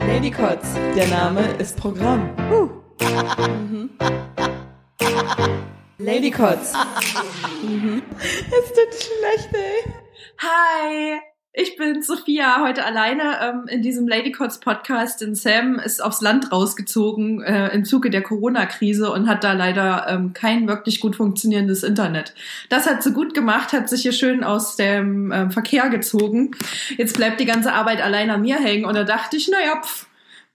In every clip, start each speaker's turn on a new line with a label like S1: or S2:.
S1: Ladycots, der Name ist Programm. Ladycots. Es tut schlecht, ey.
S2: Hi, ich bin Sophia, heute alleine ähm, in diesem Ladycots Podcast. Denn Sam ist aufs Land rausgezogen äh, im Zuge der Corona-Krise und hat da leider ähm, kein wirklich gut funktionierendes Internet. Das hat sie gut gemacht, hat sich hier schön aus dem ähm, Verkehr gezogen. Jetzt bleibt die ganze Arbeit allein an mir hängen und da dachte ich, naja, pff,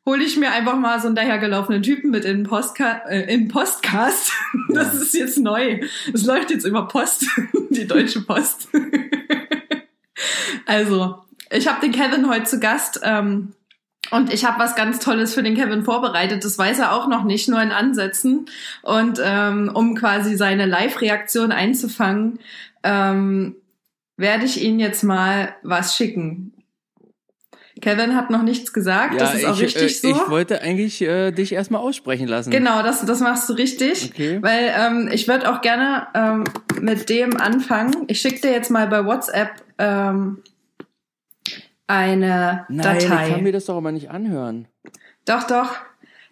S2: hole ich mir einfach mal so einen dahergelaufenen Typen mit in den Postka äh, in Postcast. Das ist jetzt neu. Es läuft jetzt über Post, die Deutsche Post. Also, ich habe den Kevin heute zu Gast ähm, und ich habe was ganz Tolles für den Kevin vorbereitet. Das weiß er auch noch nicht, nur in Ansätzen. Und ähm, um quasi seine Live-Reaktion einzufangen, ähm, werde ich Ihnen jetzt mal was schicken. Kevin hat noch nichts gesagt, das ist auch
S3: ich,
S2: richtig
S3: äh,
S2: so.
S3: Ich wollte eigentlich äh, dich erstmal aussprechen lassen.
S2: Genau, das, das machst du richtig.
S3: Okay.
S2: Weil ähm, ich würde auch gerne ähm, mit dem anfangen. Ich schicke dir jetzt mal bei WhatsApp ähm, eine
S3: Nein,
S2: Datei.
S3: ich kann mir das doch aber nicht anhören.
S2: Doch, doch.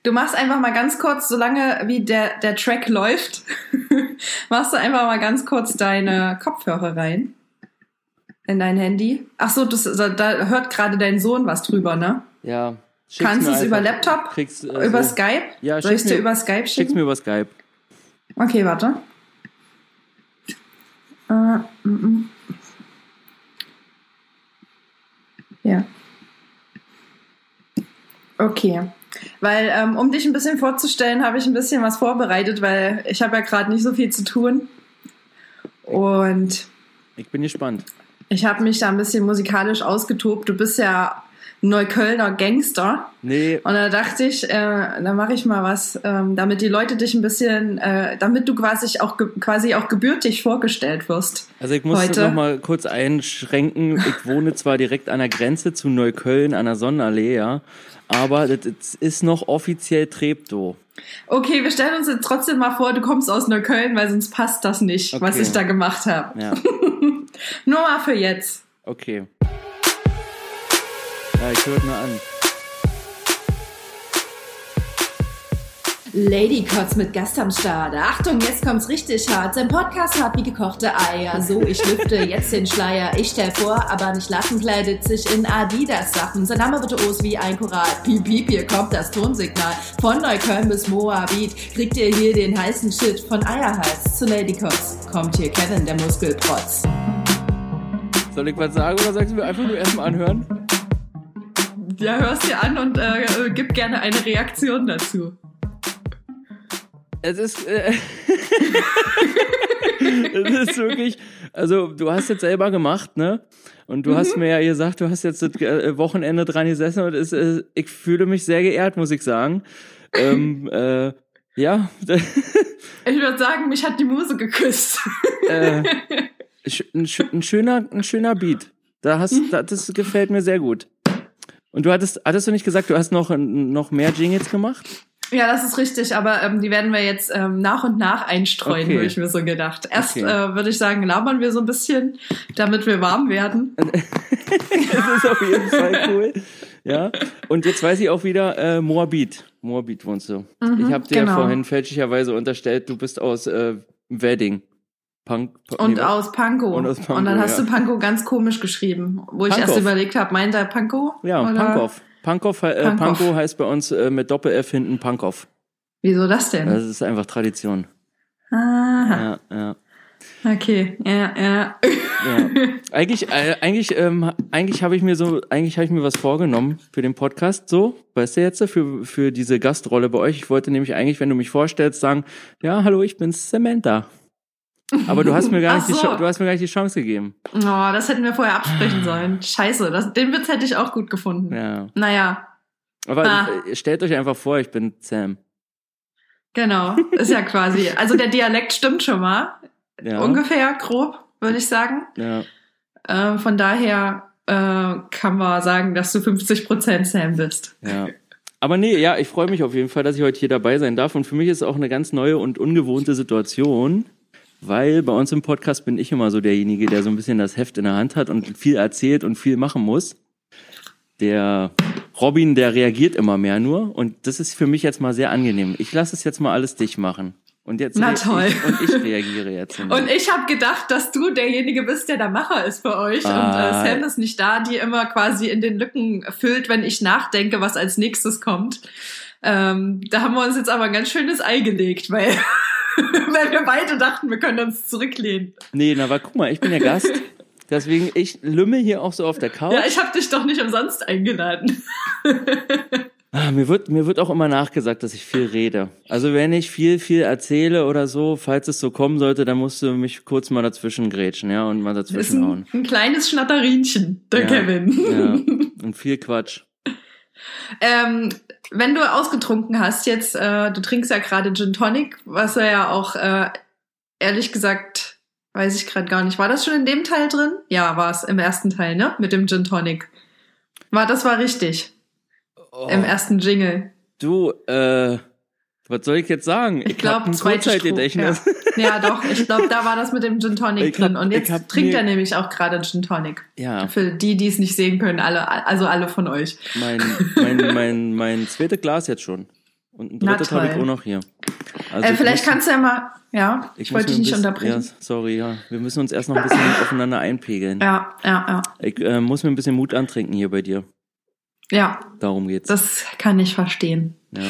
S2: Du machst einfach mal ganz kurz, solange wie der, der Track läuft, machst du einfach mal ganz kurz deine Kopfhörer rein. In dein Handy. Ach so, das, da, hört gerade dein Sohn was drüber, ne?
S3: Ja. schick's
S2: Kannst du es über. Laptop?
S3: Kriegst, äh,
S2: über
S3: so.
S2: Skype?
S3: Ja,
S2: Soll ich
S3: schick's
S2: dir über Skype
S3: Schick's
S2: schicken?
S3: mir über Skype.
S2: Okay, warte. Äh, mm, mm. Ja. Okay. Weil, ähm, um dich ein bisschen vorzustellen, habe ich ein bisschen was vorbereitet, weil ich habe ja gerade nicht so viel zu tun. Und
S3: Ich bin gespannt.
S2: Ich habe mich da ein bisschen musikalisch ausgetobt. Du bist ja Neuköllner Gangster.
S3: Nee,
S2: Und da dachte ich, äh, da mache ich mal was, ähm, damit die Leute dich ein bisschen, äh, damit du quasi auch, quasi auch gebürtig vorgestellt wirst.
S3: also ich muss
S2: Heute.
S3: noch mal kurz einschränken. Ich wohne zwar direkt an der Grenze zu Neukölln, an der Sonnenallee, ja, aber das, ist noch offiziell Treptow.
S2: Okay, wir stellen uns jetzt trotzdem mal vor, du kommst aus Neukölln, weil sonst passt das nicht, was
S3: Okay.
S2: ich da gemacht habe.
S3: Ja,
S2: Nur mal für jetzt.
S3: okay. Ja, ich höre nur an.
S4: Ladycots mit Gast am Start. Achtung, jetzt kommt's richtig hart. Sein Podcast hat wie gekochte Eier. So, ich lüfte jetzt den Schleier. Ich stell vor, aber nicht lachen, kleidet sich in Adidas-Sachen. Sein Name bitte Os wie ein Choral. Piep, piep, hier kommt das Tonsignal. Von Neukölln bis Moabit kriegt ihr hier den heißen Shit. Von Eierhals zu Ladycots kommt hier Kevin, der Muskelprotz.
S3: Soll ich was sagen oder sagst du mir einfach nur erstmal anhören?
S2: Ja, hörst dir an und äh, äh, gib gerne eine Reaktion dazu.
S3: Es ist, äh, es ist wirklich, also du hast jetzt selber gemacht, ne? Und du hast mir ja gesagt, du hast jetzt das äh, Wochenende dran gesessen und es, ist, ich fühle mich sehr geehrt, muss ich sagen. Ähm, äh, ja,
S2: Ich würde sagen, mich hat die Muse geküsst.
S3: äh, ein, ein schöner, ein schöner Beat. Da hast, da, das gefällt mir sehr gut. Und du hattest, hattest du nicht gesagt, du hast noch, noch mehr Jingles gemacht?
S2: Ja, das ist richtig, aber ähm, die werden wir jetzt ähm, nach und nach einstreuen,
S3: Okay.
S2: habe ich mir so gedacht. Erst
S3: Okay.
S2: äh, würde ich sagen, labern wir so ein bisschen, damit wir warm werden.
S3: Das ist auf jeden Fall cool. Ja. Und jetzt weiß ich auch wieder, äh, Moabit. Moabit wohnst du. ich habe dir
S2: genau.
S3: vorhin fälschlicherweise unterstellt, du bist aus äh, Wedding. Punk.
S2: Und
S3: nee,
S2: aus Pankow.
S3: Und aus Pankow,
S2: dann hast
S3: ja.
S2: du Pankow ganz komisch geschrieben, wo ich erst
S3: Pankow.
S2: überlegt habe, meint er Pankow?
S3: Ja,
S2: Oder-
S3: Pankow. Pankow, äh,
S2: Pankow.
S3: Pankow heißt bei uns äh, mit Doppel-F hinten Pankow.
S2: Wieso das denn?
S3: Das ist einfach Tradition.
S2: Aha.
S3: Ja, ja.
S2: Okay, ja, ja.
S3: Ja. Eigentlich, äh, eigentlich, ähm, eigentlich habe ich mir so, eigentlich habe ich mir was vorgenommen für den Podcast. So, weißt du jetzt für für diese Gastrolle bei euch. Ich wollte nämlich eigentlich, wenn du mich vorstellst, sagen, ja, hallo, ich bin Samantha. Aber du hast mir gar nicht die,
S2: so.
S3: Cha- du hast mir gar nicht die Chance gegeben.
S2: Oh, das hätten wir vorher absprechen sollen. Scheiße, das, den Witz hätte ich auch gut gefunden.
S3: Ja.
S2: Naja,
S3: Aber
S2: Ah.
S3: äh, stellt euch einfach vor, ich bin Sam.
S2: genau. Ist ja quasi. Also der Dialekt stimmt schon mal.
S3: Ja.
S2: Ungefähr, grob, würde ich sagen.
S3: Ja.
S2: Äh, von daher äh, kann man sagen, dass du 50% Sam bist.
S3: Ja. Aber nee, ja, ich freue mich auf jeden Fall, dass ich heute hier dabei sein darf. Und für mich ist es auch eine ganz neue und ungewohnte Situation, weil bei uns im Podcast bin ich immer so derjenige, der so ein bisschen das Heft in der Hand hat und viel erzählt und viel machen muss. Der Robin, der reagiert immer mehr nur und das ist für mich jetzt mal sehr angenehm. Ich lasse es jetzt mal alles dich machen. Und jetzt
S2: Na toll.
S3: Ich, und ich reagiere jetzt.
S2: Und ich habe gedacht, dass du derjenige bist, der der Macher ist für euch.
S3: Ah.
S2: Und äh, Sam ist nicht da, die immer quasi in den Lücken füllt, wenn ich nachdenke, was als nächstes kommt. Ähm, da haben wir uns jetzt aber ein ganz schönes Ei gelegt, weil, weil wir beide dachten, wir können uns zurücklehnen.
S3: nee, na, aber guck mal, ich bin der Gast. Deswegen, ich lümmel hier auch so auf der Couch.
S2: Ja, ich habe dich doch nicht umsonst eingeladen.
S3: Ah, mir wird, mir wird auch immer nachgesagt, dass ich viel rede. Also wenn ich viel, viel erzähle oder so, falls es so kommen sollte, dann musst du mich kurz mal dazwischen grätschen, ja, und mal dazwischen
S2: ein,
S3: hauen.
S2: ein kleines Schnatterinchen, der
S3: Ja,
S2: Kevin.
S3: Ja, und viel Quatsch.
S2: Ähm, wenn du ausgetrunken hast, jetzt, äh, du trinkst ja gerade Gin Tonic, was er ja auch, äh, ehrlich gesagt, weiß ich gerade gar nicht. War das schon in dem Teil drin? Ja, war es im ersten Teil, ne? Mit dem Gin Tonic. War, das war richtig.
S3: Oh,
S2: Im ersten Jingle.
S3: du, äh, was soll ich jetzt sagen?
S2: Ich
S3: hab
S2: glaube.
S3: Kurzzeitgedächtnis.
S2: Ja. ja, doch. Ich glaube, da war das mit dem Gin Tonic
S3: Ich hab-
S2: drin. Und
S3: ich
S2: jetzt trinkt er nämlich auch gerade Gin Tonic.
S3: Ja,
S2: Für die, die es nicht sehen können, alle, also alle von euch.
S3: mein, mein, mein, mein zweites Glas jetzt schon. Und ein drittes habe ich auch noch hier. Also
S2: äh,
S3: ich
S2: vielleicht
S3: muss-
S2: kannst du ja mal, ja, ich,
S3: muss
S2: wollte dich nicht
S3: bisschen-
S2: unterbrechen.
S3: Ja, sorry, ja. Wir müssen uns erst noch ein bisschen aufeinander einpegeln.
S2: Ja, ja, ja.
S3: Ich äh, muss mir ein bisschen Mut antrinken hier bei dir.
S2: Ja,
S3: Darum geht's.
S2: das kann ich verstehen.
S3: Ja.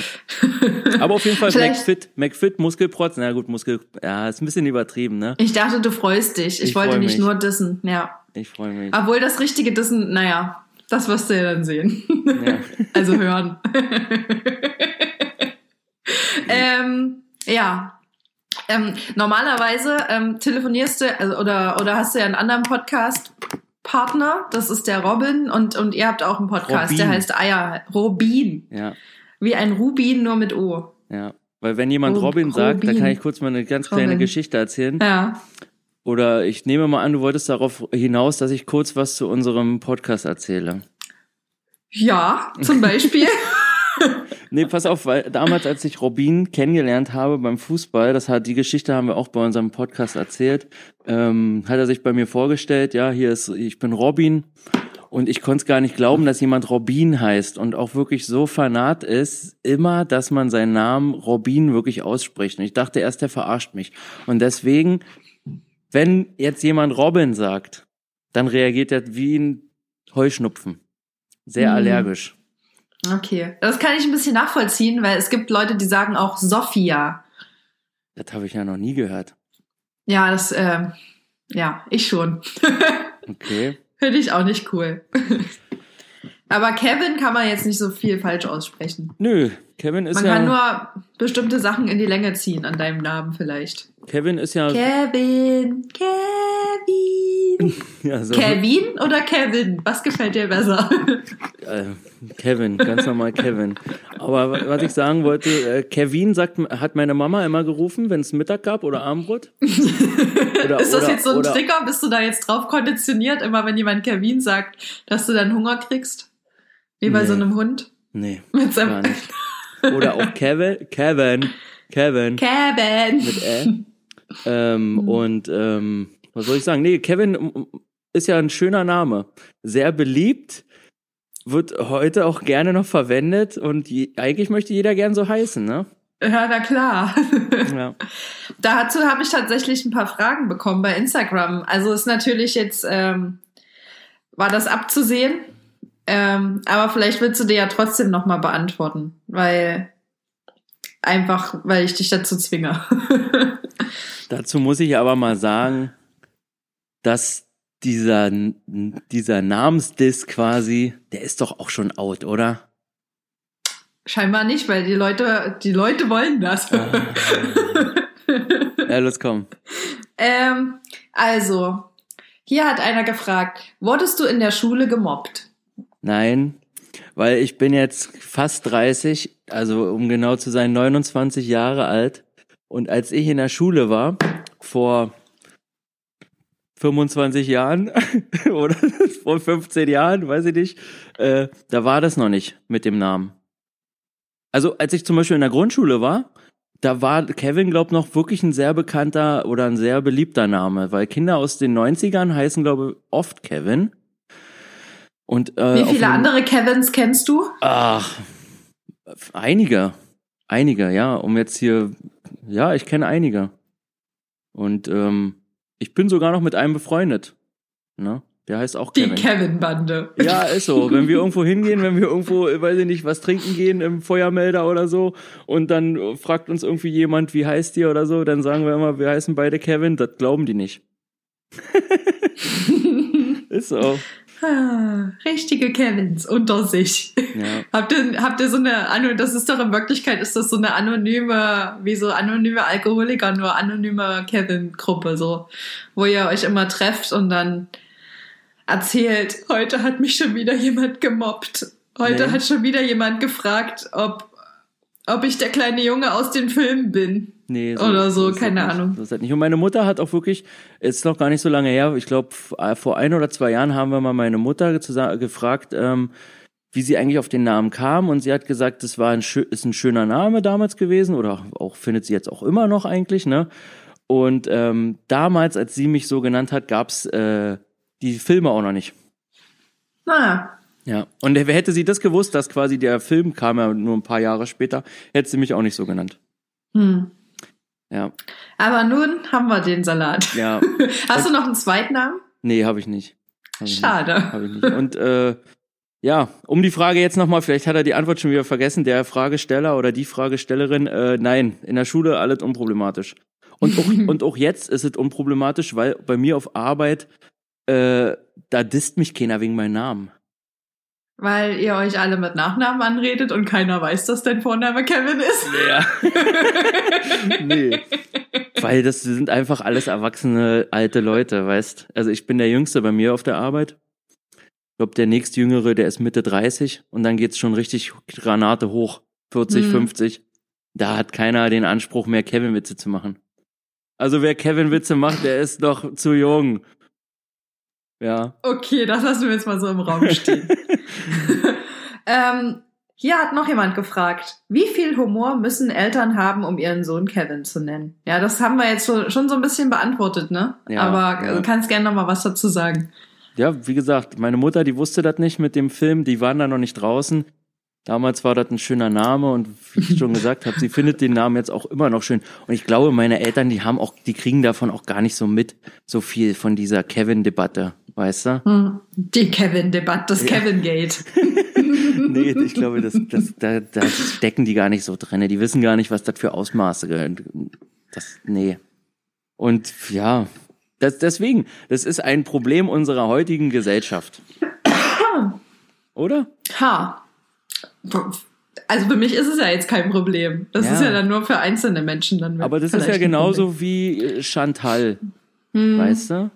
S3: Aber auf jeden Fall McFit, McFit, Muskelprotz. Na gut, Muskel, ja, ist ein bisschen übertrieben, ne?
S2: Ich dachte, du freust dich. Ich,
S3: Ich
S2: wollte nicht
S3: mich.
S2: nur dissen. Ja.
S3: Ich freue mich.
S2: Obwohl das richtige Dissen, naja, das wirst du ja dann sehen.
S3: Ja.
S2: also hören. ähm, ja. Ähm, normalerweise ähm, telefonierst du also, oder, oder hast du ja einen anderen Podcast-Partner, das ist der Robin und, und ihr habt auch einen Podcast, der
S3: Robin.
S2: heißt Eier. Robin.
S3: Ja,
S2: Wie ein Rubin, nur mit O.
S3: ja. Weil wenn jemand
S2: Rob-
S3: Robin sagt, dann
S2: Robin.
S3: kann ich kurz mal eine ganz kleine
S2: Robin.
S3: Geschichte erzählen.
S2: Ja.
S3: Oder ich nehme mal an, du wolltest darauf hinaus, dass ich kurz was zu unserem Podcast erzähle.
S2: Ja, zum Beispiel.
S3: Nee, pass auf, weil damals, als ich Robin kennengelernt habe beim Fußball, das hat die Geschichte haben wir auch bei unserem Podcast erzählt, ähm, hat er sich bei mir vorgestellt, ja, hier ist, ich bin Robin und ich konnte es gar nicht glauben, dass jemand Robin heißt und auch wirklich so fanat ist, immer, dass man seinen Namen Robin wirklich ausspricht. Und ich dachte erst, der verarscht mich. Und deswegen, wenn jetzt jemand Robin sagt, dann reagiert er wie ein Heuschnupfen. Sehr
S2: Mhm.
S3: allergisch.
S2: Okay. Das kann ich ein bisschen nachvollziehen, weil es gibt Leute, die sagen auch Sophia.
S3: Das habe ich ja noch nie gehört.
S2: Ja, das, ähm, ja, ich schon.
S3: Okay.
S2: Finde ich auch nicht cool. Aber Kevin kann man jetzt nicht so viel falsch aussprechen.
S3: Nö, Kevin ist
S2: Man
S3: ja
S2: kann nur bestimmte Sachen in die Länge ziehen an deinem Namen vielleicht.
S3: Kevin ist ja,
S2: Kevin, Kevin.
S3: ja so,
S2: Kevin oder Kevin? Was gefällt dir besser?
S3: äh, Kevin, ganz normal Kevin. Aber wa- was ich sagen wollte, äh, Kevin sagt, hat meine Mama immer gerufen, wenn es Mittag gab oder Abendbrot. Oder,
S2: Ist das
S3: oder,
S2: jetzt so ein Trigger? Bist du da jetzt drauf konditioniert, immer wenn jemand Kevin sagt, dass du dann Hunger kriegst? Wie bei
S3: Nee.
S2: so einem Hund?
S3: Nee,
S2: Mit
S3: gar nicht. Oder auch Kevin, Kevin, Kevin
S2: Kevin.
S3: mit Ä. Ähm,
S2: Hm.
S3: Und ähm, was soll ich sagen? Nee, Kevin ist ja ein schöner Name. Sehr beliebt, wird heute auch gerne noch verwendet und je, eigentlich möchte jeder gern so heißen, ne?
S2: Ja, na klar.
S3: Ja.
S2: Dazu habe ich tatsächlich ein paar Fragen bekommen bei Instagram. Also ist natürlich jetzt, ähm, war das abzusehen, ähm, aber vielleicht willst du dir ja trotzdem nochmal beantworten, weil einfach, weil ich dich dazu zwinge.
S3: Dazu muss ich aber mal sagen, dass dieser, dieser Namensdiss quasi, der ist doch auch schon out, oder?
S2: Scheinbar nicht, weil die Leute, die Leute wollen das.
S3: Ja, los komm.
S2: ähm, also, hier hat einer gefragt, wurdest du in der Schule gemobbt?
S3: Nein, weil ich bin jetzt fast 30, also um genau zu sein, 29 Jahre alt. Und als ich in der Schule war, vor 25 Jahren oder vor 15 Jahren, weiß ich nicht, äh, da war das noch nicht mit dem Namen. Also als ich zum Beispiel in der Grundschule war, da war Kevin, glaub noch wirklich ein sehr bekannter oder ein sehr beliebter Name, weil Kinder aus den 90ern heißen, glaube ich, oft Kevin. Und, äh,
S2: Wie viele andere Kevins kennst du?
S3: Ach, einige. Einige, ja. Um jetzt hier, ja, ich kenne einige. Und ähm, ich bin sogar noch mit einem befreundet. Ne? Der heißt auch
S2: Die
S3: Kevin.
S2: Kevin-Bande.
S3: Ja, ist so. Wenn wir irgendwo hingehen, wenn wir irgendwo, äh, weiß ich nicht, was trinken gehen im Feuermelder oder so und dann äh, fragt uns irgendwie jemand, wie heißt ihr oder so, dann sagen wir immer, wir heißen beide Kevin. Das glauben die nicht. ist so.
S2: Ah, Richtige Kevins unter sich.
S3: Ja.
S2: Habt ihr, habt ihr so eine, das ist doch in Wirklichkeit, ist das so eine anonyme, wie so anonyme Alkoholiker, nur anonyme Kevin-Gruppe, so, wo ihr euch immer trefft und dann erzählt, heute hat mich schon wieder jemand gemobbt. Heute
S3: Nee.
S2: hat schon wieder jemand gefragt, ob, ob ich der kleine Junge aus den Filmen bin.
S3: Nee,
S2: Oder so,
S3: ist das
S2: keine
S3: nicht.
S2: Ahnung.
S3: So das nicht. Und meine Mutter hat auch wirklich, ist noch gar nicht so lange her, ich glaube, vor ein oder zwei Jahren haben wir mal meine Mutter gefragt, ähm, wie sie eigentlich auf den Namen kam. Und sie hat gesagt, das war ein, ist ein schöner Name damals gewesen oder auch findet sie jetzt auch immer noch eigentlich, ne? Und ähm, damals, als sie mich so genannt hat, gab's äh, die Filme auch noch nicht.
S2: Naja,
S3: Ja. Und wer hätte sie das gewusst, dass quasi der Film kam ja nur ein paar Jahre später, hätte sie mich auch nicht so genannt.
S2: hm.
S3: Ja.
S2: Aber nun haben wir den Salat.
S3: Ja.
S2: Hast du noch einen Zweitnamen?
S3: Nee, habe ich nicht. Hab ich nicht.
S2: Schade.
S3: Habe ich nicht. Und äh, ja, um die Frage jetzt nochmal, vielleicht hat er die Antwort schon wieder vergessen, der Fragesteller oder die Fragestellerin, äh, nein, in der Schule alles unproblematisch. Und auch, und auch jetzt ist es unproblematisch, weil bei mir auf Arbeit, äh, da disst mich keiner wegen meinem Namen.
S2: Weil ihr euch alle mit Nachnamen anredet und keiner weiß, dass dein Vorname Kevin ist.
S3: Ja. nee. Weil das sind einfach alles erwachsene alte Leute, weißt. Also ich bin der Jüngste bei mir auf der Arbeit. Ich glaube, der nächstjüngere, der ist Mitte 30 und dann geht's schon richtig Granate hoch. 40,
S2: Hm.
S3: 50. Da hat keiner den Anspruch mehr, Kevin-Witze zu machen. Also wer Kevin-Witze macht, der ist noch zu jung. Ja.
S2: Okay, das lassen wir jetzt mal so im Raum stehen. ähm, hier hat noch jemand gefragt, wie viel Humor müssen Eltern haben, um ihren Sohn Kevin zu nennen? Ja, das haben wir jetzt so, schon so ein bisschen beantwortet, ne?
S3: Ja,
S2: Aber
S3: ja.
S2: du kannst gerne noch mal was dazu sagen.
S3: Ja, wie gesagt, meine Mutter, die wusste das nicht mit dem Film, die waren da noch nicht draußen. Damals war das ein schöner Name und wie ich schon gesagt habe, sie findet den Namen jetzt auch immer noch schön. Und ich glaube, meine Eltern, die haben auch, die kriegen davon auch gar nicht so mit, so viel von dieser Kevin-Debatte, weißt du?
S2: Hm. Die Kevin-Debatte, das Kevin-Gate.
S3: Nee, ich glaube, das, das, da, da stecken die gar nicht so drinne. Die wissen gar nicht, was das für Ausmaße gehört. Das, nee. Und ja, das, deswegen, das ist ein Problem unserer heutigen Gesellschaft. Oder?
S2: Ha. Also für mich ist es ja jetzt kein Problem. Das
S3: Ja.
S2: ist ja dann nur für einzelne Menschen dann.
S3: Aber das ist ja genauso wie äh, Chantal.
S2: Hm.
S3: weißt du?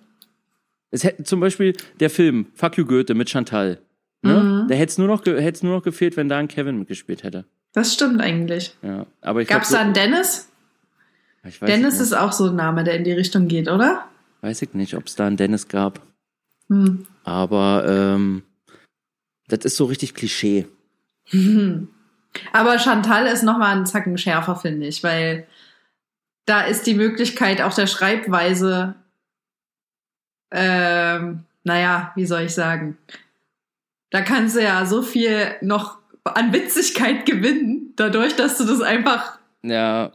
S3: Es hätte zum Beispiel der Film Fuck You Goethe mit Chantal. Ne?
S2: Mhm.
S3: Da hätte es nur, noch nur noch gefehlt, wenn da ein Kevin mitgespielt hätte.
S2: Das stimmt eigentlich.
S3: Ja, aber ich
S2: Gab es
S3: glaub,
S2: da einen Dennis? Dennis
S3: nicht,
S2: ist auch so ein Name, der in die Richtung geht, oder?
S3: weiß ich nicht, ob es da einen Dennis gab.
S2: Hm.
S3: Aber ähm, das ist so richtig Klischee.
S2: Mhm. Aber Chantal ist noch mal einen Zacken schärfer, finde ich, weil da ist die Möglichkeit auch der Schreibweise, ähm, naja, wie soll ich sagen? Da kannst du ja so viel noch an Witzigkeit gewinnen, dadurch, dass du das einfach
S3: Ja,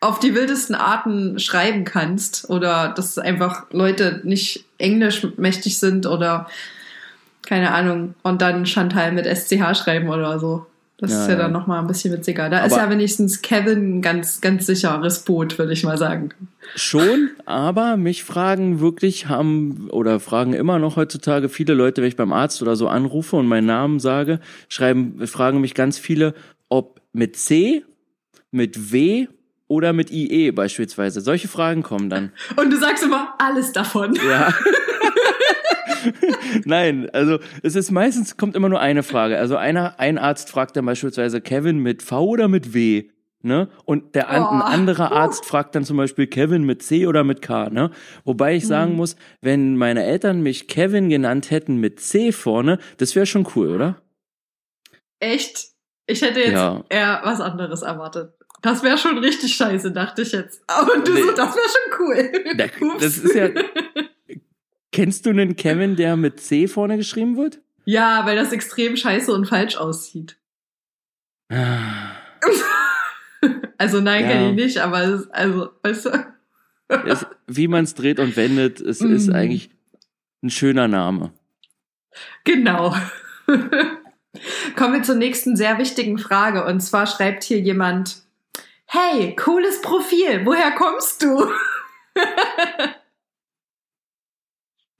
S2: auf die wildesten Arten schreiben kannst oder dass einfach Leute nicht englisch mächtig sind oder keine Ahnung und dann Chantal mit SCH schreiben oder so. Das
S3: Ja,
S2: ist ja,
S3: ja.
S2: dann noch mal ein bisschen witziger. Da ist
S3: Aber-
S2: ja wenigstens Kevin ein ganz ganz sicheres Boot, würde ich mal sagen.
S3: Schon, aber mich fragen wirklich haben oder fragen immer noch heutzutage viele Leute, wenn ich beim Arzt oder so anrufe und meinen Namen sage, schreiben, fragen mich ganz viele, ob mit C, mit W oder mit IE beispielsweise. Solche Fragen kommen dann.
S2: Und du sagst immer alles davon.
S3: Ja. Nein, also es ist meistens kommt immer nur eine Frage. Also einer, ein Arzt fragt dann beispielsweise Kevin mit V oder mit W. Ne? Und der an, ein
S2: Oh.
S3: anderer Arzt fragt dann zum Beispiel Kevin mit C oder mit K. Ne? Wobei ich sagen muss, wenn meine Eltern mich Kevin genannt hätten mit C vorne, das wäre schon cool, oder?
S2: Echt? Ich hätte jetzt
S3: Ja.
S2: eher was anderes erwartet. Das wäre schon richtig scheiße, dachte ich jetzt. Aber du
S3: Nee.
S2: so, das wäre schon cool.
S3: Da, das ist ja. Kennst du einen Kevin, der mit C vorne geschrieben wird?
S2: ja, weil das extrem scheiße und falsch aussieht. Also nein,
S3: Ja.
S2: kenne ich nicht, aber es, ist- also, weißt du.
S3: Es, wie man es dreht und wendet, es ist
S2: Mhm.
S3: eigentlich ein schöner Name.
S2: Genau. Kommen wir zur nächsten sehr wichtigen Frage. Und zwar schreibt hier jemand, hey, cooles Profil, woher kommst du?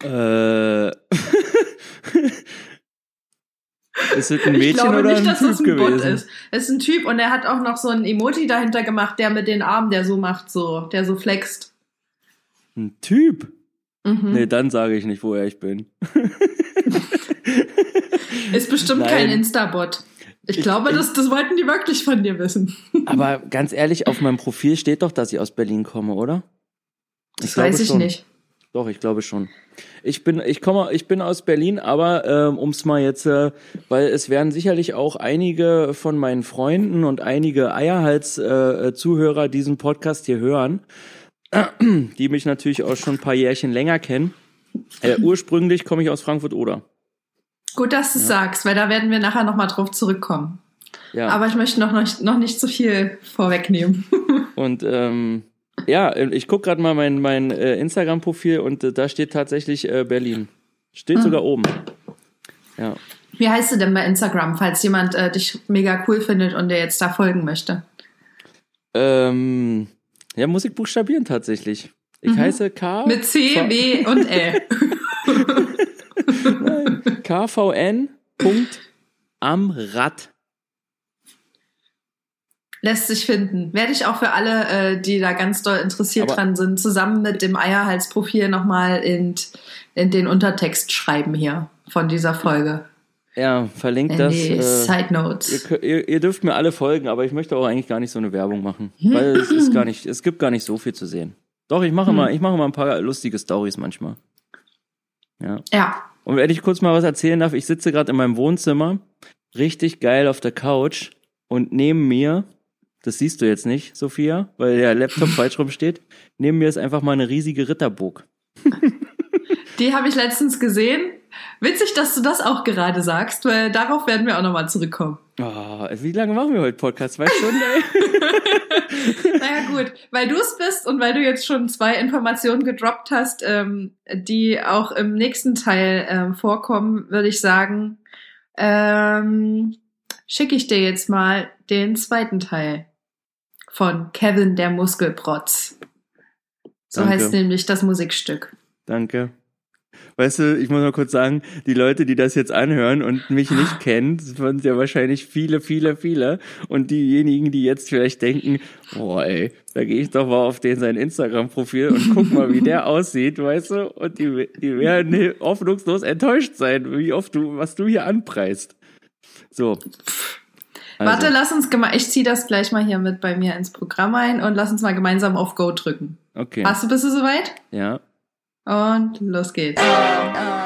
S3: Äh. ist es ein
S2: ich
S3: Mädchen
S2: glaube
S3: oder
S2: nicht,
S3: ein
S2: dass
S3: Typ
S2: das ein
S3: gewesen?
S2: Bot ist. Es ist ein Typ und er hat auch noch so ein Emoji dahinter gemacht, der mit den Armen, der so macht, so, der so flext.
S3: Ein Typ?
S2: Mhm.
S3: Nee, dann sage ich nicht, woher ich bin.
S2: Ist bestimmt
S3: Nein.
S2: kein Insta-Bot. Ich,
S3: Ich-
S2: glaube,
S3: ich-
S2: das, das wollten die wirklich von dir wissen.
S3: Aber ganz ehrlich, auf meinem Profil steht doch, dass ich aus Berlin komme, oder?
S2: Das
S3: glaube
S2: weiß ich
S3: schon.
S2: nicht.
S3: Doch, ich glaube schon. Ich bin, ich komme, ich bin aus Berlin, aber ähm, ums mal jetzt, äh, weil es werden sicherlich auch einige von meinen Freunden und einige Eierhals-Zuhörer äh, diesen Podcast hier hören, die mich natürlich auch schon ein paar Jährchen länger kennen. Äh, ursprünglich komme ich aus Frankfurt-Oder.
S2: Gut, dass du es sagst, weil da werden wir nachher nochmal drauf zurückkommen.
S3: Ja.
S2: Aber ich möchte noch, noch, noch nicht so viel vorwegnehmen.
S3: Und ähm, ja, ich guck gerade mal mein, mein äh, Instagram-Profil und äh, da steht tatsächlich äh, Berlin. Steht
S2: Ah.
S3: sogar oben. Ja.
S2: Wie heißt du denn bei Instagram, falls jemand äh, dich mega cool findet und dir jetzt da folgen möchte?
S3: Ähm, ja, muss ich buchstabieren tatsächlich. Ich
S2: Mhm.
S3: heiße K.
S2: Mit C,
S3: V-
S2: W und L.
S3: KVN. Punkt am Rad.
S2: Lässt sich finden. Werde ich auch für alle, äh, die da ganz doll interessiert
S3: Aber-
S2: dran sind, zusammen mit dem Eierhalsprofil nochmal in, in den Untertext schreiben hier von dieser Folge.
S3: Ja, verlinkt
S2: In
S3: das. Äh,
S2: Side
S3: ihr,
S2: Notes.
S3: kö- ihr, ihr dürft mir alle folgen, aber ich möchte auch eigentlich gar nicht so eine Werbung machen, weil es ist gar nicht, es gibt gar nicht so viel zu sehen. Doch, ich mache
S2: Hm.
S3: mal, ich mache mal ein paar lustige Stories manchmal. Ja.
S2: Ja.
S3: Und wenn ich kurz mal was erzählen darf, ich sitze gerade in meinem Wohnzimmer, richtig geil auf der Couch und neben mir, das siehst du jetzt nicht, Sophia, weil der Laptop falsch rum steht, neben mir ist einfach mal eine riesige Ritterburg.
S2: Die habe ich letztens gesehen. Witzig, dass du das auch gerade sagst, weil darauf werden wir auch nochmal zurückkommen.
S3: Oh, wie lange machen wir heute Podcast? Zwei Stunden, ey?
S2: Naja, gut, weil du es bist und weil du jetzt schon zwei Informationen gedroppt hast, ähm, die auch im nächsten Teil ähm, vorkommen, würde ich sagen, ähm, schicke ich dir jetzt mal den zweiten Teil von Kevin der Muskelprotz. So
S3: Danke.
S2: heißt nämlich das Musikstück.
S3: Danke. Weißt du, ich muss mal kurz sagen, die Leute, die das jetzt anhören und mich nicht kennen, sind ja wahrscheinlich viele, viele, viele. Und diejenigen, die jetzt vielleicht denken, boah ey, da gehe ich doch mal auf den sein Instagram-Profil und guck mal, wie der aussieht, weißt du? Und die, die werden hoffnungslos enttäuscht sein, wie oft du, was du hier anpreist. So. Also,
S2: Warte, lass uns geme ich ziehe das gleich mal hier mit bei mir ins Programm ein und lass uns mal gemeinsam auf Go drücken.
S3: Okay.
S2: Hast du, bist du soweit?
S3: Ja.
S2: Und los geht's.
S3: Dir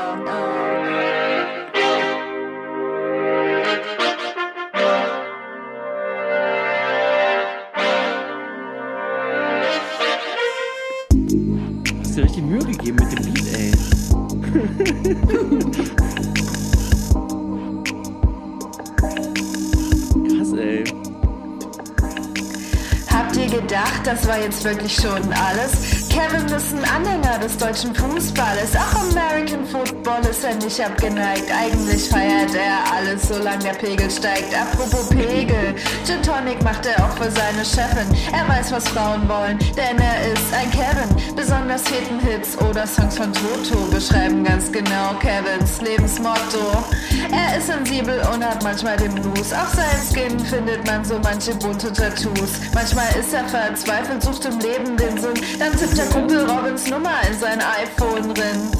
S4: wirklich schon alles? Kevin ist ein Anhänger des deutschen Fußballes. Auch American Football ist er nicht abgeneigt. Eigentlich feiert er alles, solange der Pegel steigt. Apropos Pegel, Gin Tonic macht er auch für seine Chefin. Er weiß, was Frauen wollen, denn er ist ein Kevin. Besonders fehlten Hits oder Songs von Toto beschreiben ganz genau Kevins Lebensmotto. Er ist sensibel und hat manchmal den Blues. Auf seinem Skin findet man so manche bunte Tattoos. Manchmal ist er verzweifelt, sucht im Leben den Sinn. Dann tippt der Kumpel Robins Nummer in sein iPhone drin.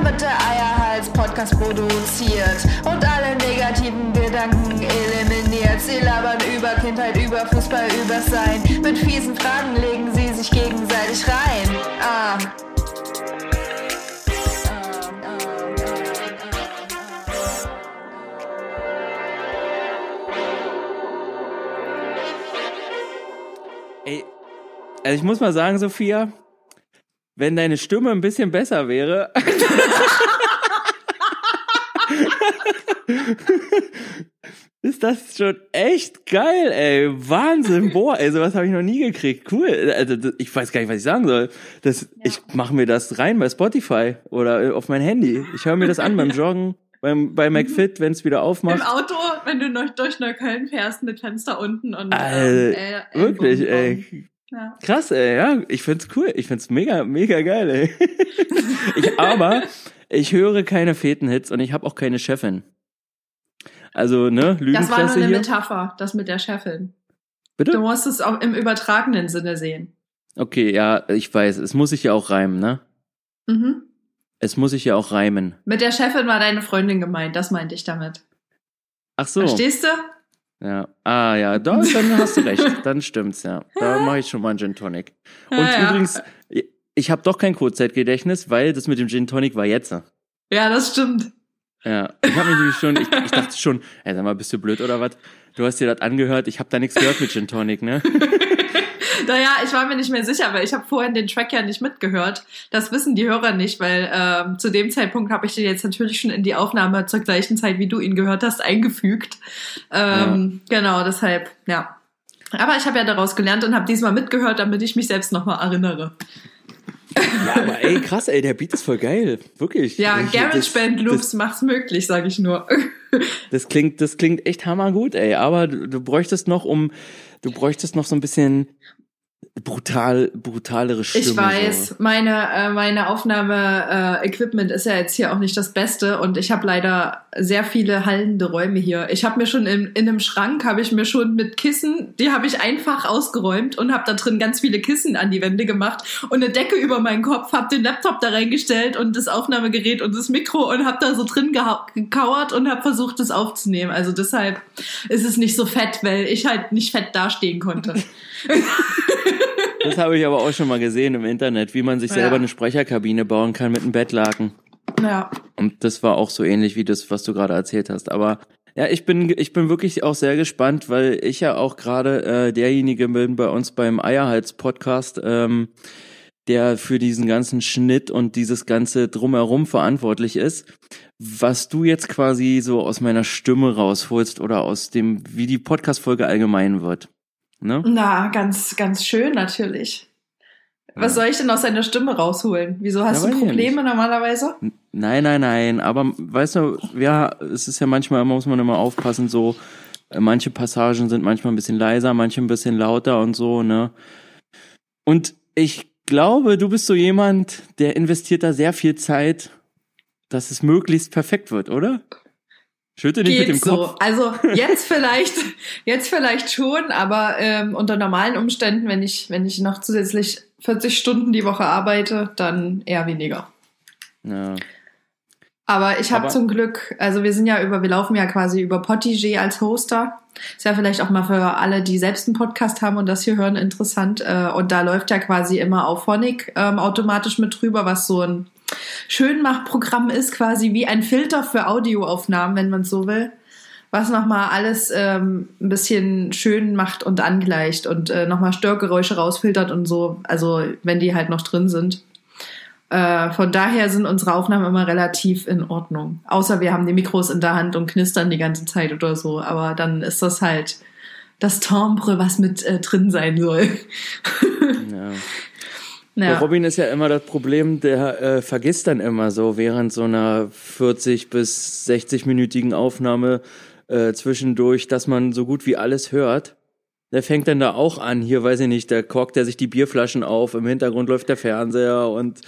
S4: Wird der Eierhals-Podcast produziert und alle negativen Gedanken eliminiert. Sie labern über Kindheit, über Fußball, über Sein. Mit fiesen Fragen legen sie sich gegenseitig rein. Ah.
S3: Also ich muss mal sagen, Sophia, wenn deine Stimme ein bisschen besser wäre. ist das schon echt geil, ey. Wahnsinn, boah, ey, sowas habe ich noch nie gekriegt. Cool. Also, ich weiß gar nicht, was ich sagen soll. Das, ja. Ich mache mir das rein bei Spotify oder auf mein Handy. Ich höre mir das an beim Joggen, beim, bei McFit, wenn es wieder aufmacht.
S2: Im Auto, wenn du durch Neukölln fährst mit Fenster unten und
S3: ähm, äh, wirklich, ey. Ja. Krass, ey, ja, ich find's cool. Ich find's mega, mega geil, ey. ich, aber ich höre keine Fetenhits und ich habe auch keine Chefin. Also, ne,
S2: Lügenpresse Das war nur eine hier. Metapher, das mit der Chefin. Bitte? Du musst es auch im übertragenen Sinne sehen.
S3: Okay, ja, ich weiß. Es muss sich ja auch reimen, ne? Mhm. Es muss sich ja auch reimen.
S2: Mit der Chefin war deine Freundin gemeint, das meinte ich damit.
S3: Ach so.
S2: Verstehst du?
S3: Ja. Ah ja, da, dann hast du recht. Dann stimmt's, ja. Da mache ich schon mal einen Gin Tonic. Und ja, übrigens, ich habe doch kein Kurzzeitgedächtnis, weil das mit dem Gin Tonic war jetzt.
S2: Ja, das stimmt.
S3: Ja, ich habe mich nämlich schon, ich, ich dachte schon, ey, sag mal, bist du blöd oder was? Du hast dir das angehört, ich habe da nichts gehört mit Gin Tonic, ne?
S2: naja, ich war mir nicht mehr sicher, weil ich habe vorhin den Track ja nicht mitgehört. Das wissen die Hörer nicht, weil ähm, zu dem Zeitpunkt habe ich den jetzt natürlich schon in die Aufnahme zur gleichen Zeit, wie du ihn gehört hast, eingefügt. Ähm, ja. Genau, deshalb, ja. Aber ich habe ja daraus gelernt und habe diesmal mitgehört, damit ich mich selbst nochmal erinnere.
S3: Ja, aber ey, krass, ey, der Beat ist voll geil. Wirklich.
S2: Ja, GarageBand Loops macht's möglich, sag ich nur.
S3: Das klingt, das klingt echt hammergut, ey. Aber du, du bräuchtest noch um, du bräuchtest noch so ein bisschen brutal brutalere Stimme.
S2: Ich weiß, so. meine äh, meine Aufnahme äh, Equipment ist ja jetzt hier auch nicht das Beste und ich habe leider sehr viele hallende Räume hier. Ich habe mir schon in, in einem Schrank habe ich mir schon mit Kissen, die habe ich einfach ausgeräumt und habe da drin ganz viele Kissen an die Wände gemacht und eine Decke über meinen Kopf, habe den Laptop da reingestellt und das Aufnahmegerät und das Mikro und habe da so drin gekauert und habe versucht das aufzunehmen. Also deshalb ist es nicht so fett, weil ich halt nicht fett dastehen konnte.
S3: Das habe ich aber auch schon mal gesehen im Internet, wie man sich selber ja. eine Sprecherkabine bauen kann mit einem Bettlaken.
S2: Ja.
S3: Und das war auch so ähnlich wie das, was du gerade erzählt hast. Aber ja, ich bin, ich bin wirklich auch sehr gespannt, weil ich ja auch gerade äh, derjenige bin bei uns beim Eierhals-Podcast, ähm, der für diesen ganzen Schnitt und dieses ganze Drumherum verantwortlich ist. Was du jetzt quasi so aus meiner Stimme rausholst oder aus dem, wie die Podcast-Folge allgemein wird. Ne?
S2: Na, ganz, ganz schön natürlich. Was soll ich denn aus deiner Stimme rausholen? Wieso hast ja, du Probleme normalerweise?
S3: Nein, nein, nein. Aber weißt du, ja, es ist ja manchmal, muss man immer aufpassen, so, äh, manche Passagen sind manchmal ein bisschen leiser, manche ein bisschen lauter und so, ne? Und ich glaube, du bist so jemand, der investiert da sehr viel Zeit, dass es möglichst perfekt wird, oder? Schütte nicht Geht mit dem so. Kopf.
S2: Also jetzt vielleicht, jetzt vielleicht schon, aber ähm, unter normalen Umständen, wenn ich, wenn ich noch zusätzlich 40 Stunden die Woche arbeite, dann eher weniger.
S3: Ja.
S2: Aber ich habe zum Glück, also wir sind ja über, wir laufen ja quasi über Potigé als Hoster. Ist ja vielleicht auch mal für alle, die selbst einen Podcast haben und das hier hören, interessant. Äh, und da läuft ja quasi immer auf Phonic ähm, automatisch mit drüber, was so ein Schönmachprogramm ist, quasi wie ein Filter für Audioaufnahmen, wenn man so will. Was nochmal alles ähm, ein bisschen schön macht und angleicht und äh, nochmal Störgeräusche rausfiltert und so, also wenn die halt noch drin sind. Äh, von daher sind unsere Aufnahmen immer relativ in Ordnung. Außer wir haben die Mikros in der Hand und knistern die ganze Zeit oder so. Aber dann ist das halt das Timbre, was mit äh, drin sein soll.
S3: ja. Ja. Robin ist ja immer das Problem, der äh, vergisst dann immer so während so einer 40 bis 60-minütigen Aufnahme äh, zwischendurch, dass man so gut wie alles hört. Der fängt dann da auch an, hier weiß ich nicht, da korkt er sich die Bierflaschen auf, im Hintergrund läuft der Fernseher und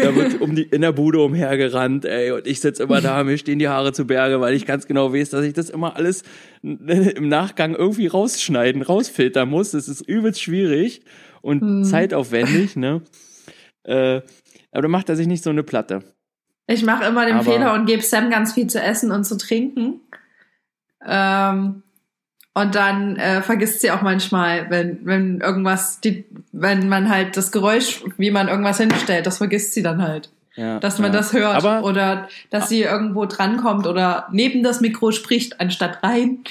S3: da wird um die, in der Bude umhergerannt, ey, und ich sitz immer da, mir stehen die Haare zu Berge, weil ich ganz genau weiß, dass ich das immer alles im Nachgang irgendwie rausschneiden, rausfiltern muss. Das ist übelst schwierig und hm. zeitaufwendig, ne? Äh, aber da macht er sich nicht so eine Platte.
S2: Ich mache immer den aber Fehler und gebe Sam ganz viel zu essen und zu trinken. Ähm, und dann äh, vergisst sie auch manchmal, wenn, wenn irgendwas, die, wenn man halt das Geräusch, wie man irgendwas hinstellt, das vergisst sie dann halt. Ja, dass man ja. das hört aber, oder dass sie irgendwo drankommt oder neben das Mikro spricht, anstatt rein.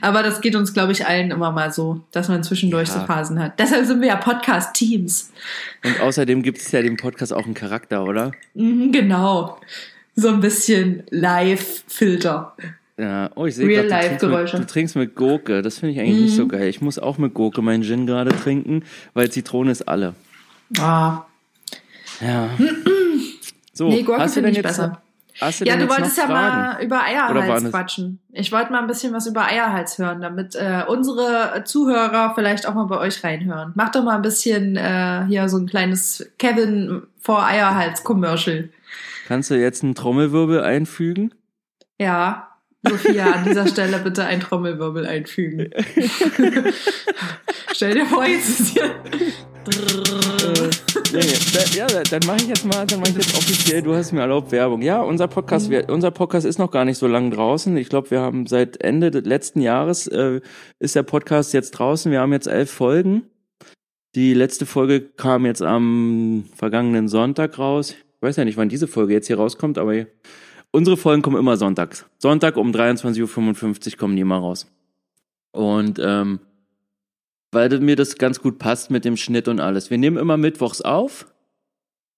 S2: Aber das geht uns, glaube ich, allen immer mal so, dass man zwischendurch
S3: Ja.
S2: so Phasen hat. Deshalb sind wir ja Podcast-Teams.
S3: Und außerdem gibt es ja dem Podcast auch einen Charakter, oder?
S2: Mhm, genau. So ein bisschen Live-Filter.
S3: Ja, oh, ich sehe
S2: Real
S3: gerade, du,
S2: life
S3: trinkst mit-
S2: Geräusche.
S3: du trinkst mit Gurke. Das finde ich eigentlich nicht
S2: Mhm.
S3: so geil. Ich muss auch mit Gurke meinen Gin gerade trinken, weil Zitrone ist alle.
S2: Ah.
S3: Ja. So,
S2: Nee, Gurke
S3: hast du
S2: finde
S3: denn
S2: ich
S3: jetzt,
S2: besser.
S3: hast du
S2: Ja,
S3: denn
S2: du wolltest ja
S3: Fragen?
S2: mal über Eierhals quatschen. Ich wollte mal ein bisschen was über Eierhals hören, damit äh, unsere Zuhörer vielleicht auch mal bei euch reinhören. Mach doch mal ein bisschen äh, hier so ein kleines Kevin vor Eierhals-Commercial.
S3: Kannst du jetzt einen Trommelwirbel einfügen?
S2: Ja, Sophia, an dieser Stelle bitte ein Trommelwirbel einfügen. Stell dir vor, jetzt ist hier.
S3: Nee, ja, dann mache ich jetzt mal, dann mache ich jetzt offiziell, du hast mir erlaubt Werbung. Ja, unser Podcast, wir, unser Podcast ist noch gar nicht so lange draußen. Ich glaube, wir haben seit Ende des letzten Jahres äh, ist der Podcast jetzt draußen. Wir haben jetzt elf Folgen. Die letzte Folge kam jetzt am vergangenen Sonntag raus. Ich weiß ja nicht, wann diese Folge jetzt hier rauskommt, aber unsere Folgen kommen immer sonntags. Sonntag um 23.55 Uhr kommen die immer raus. Und ähm, weil mir das ganz gut passt mit dem Schnitt und alles. Wir nehmen immer mittwochs auf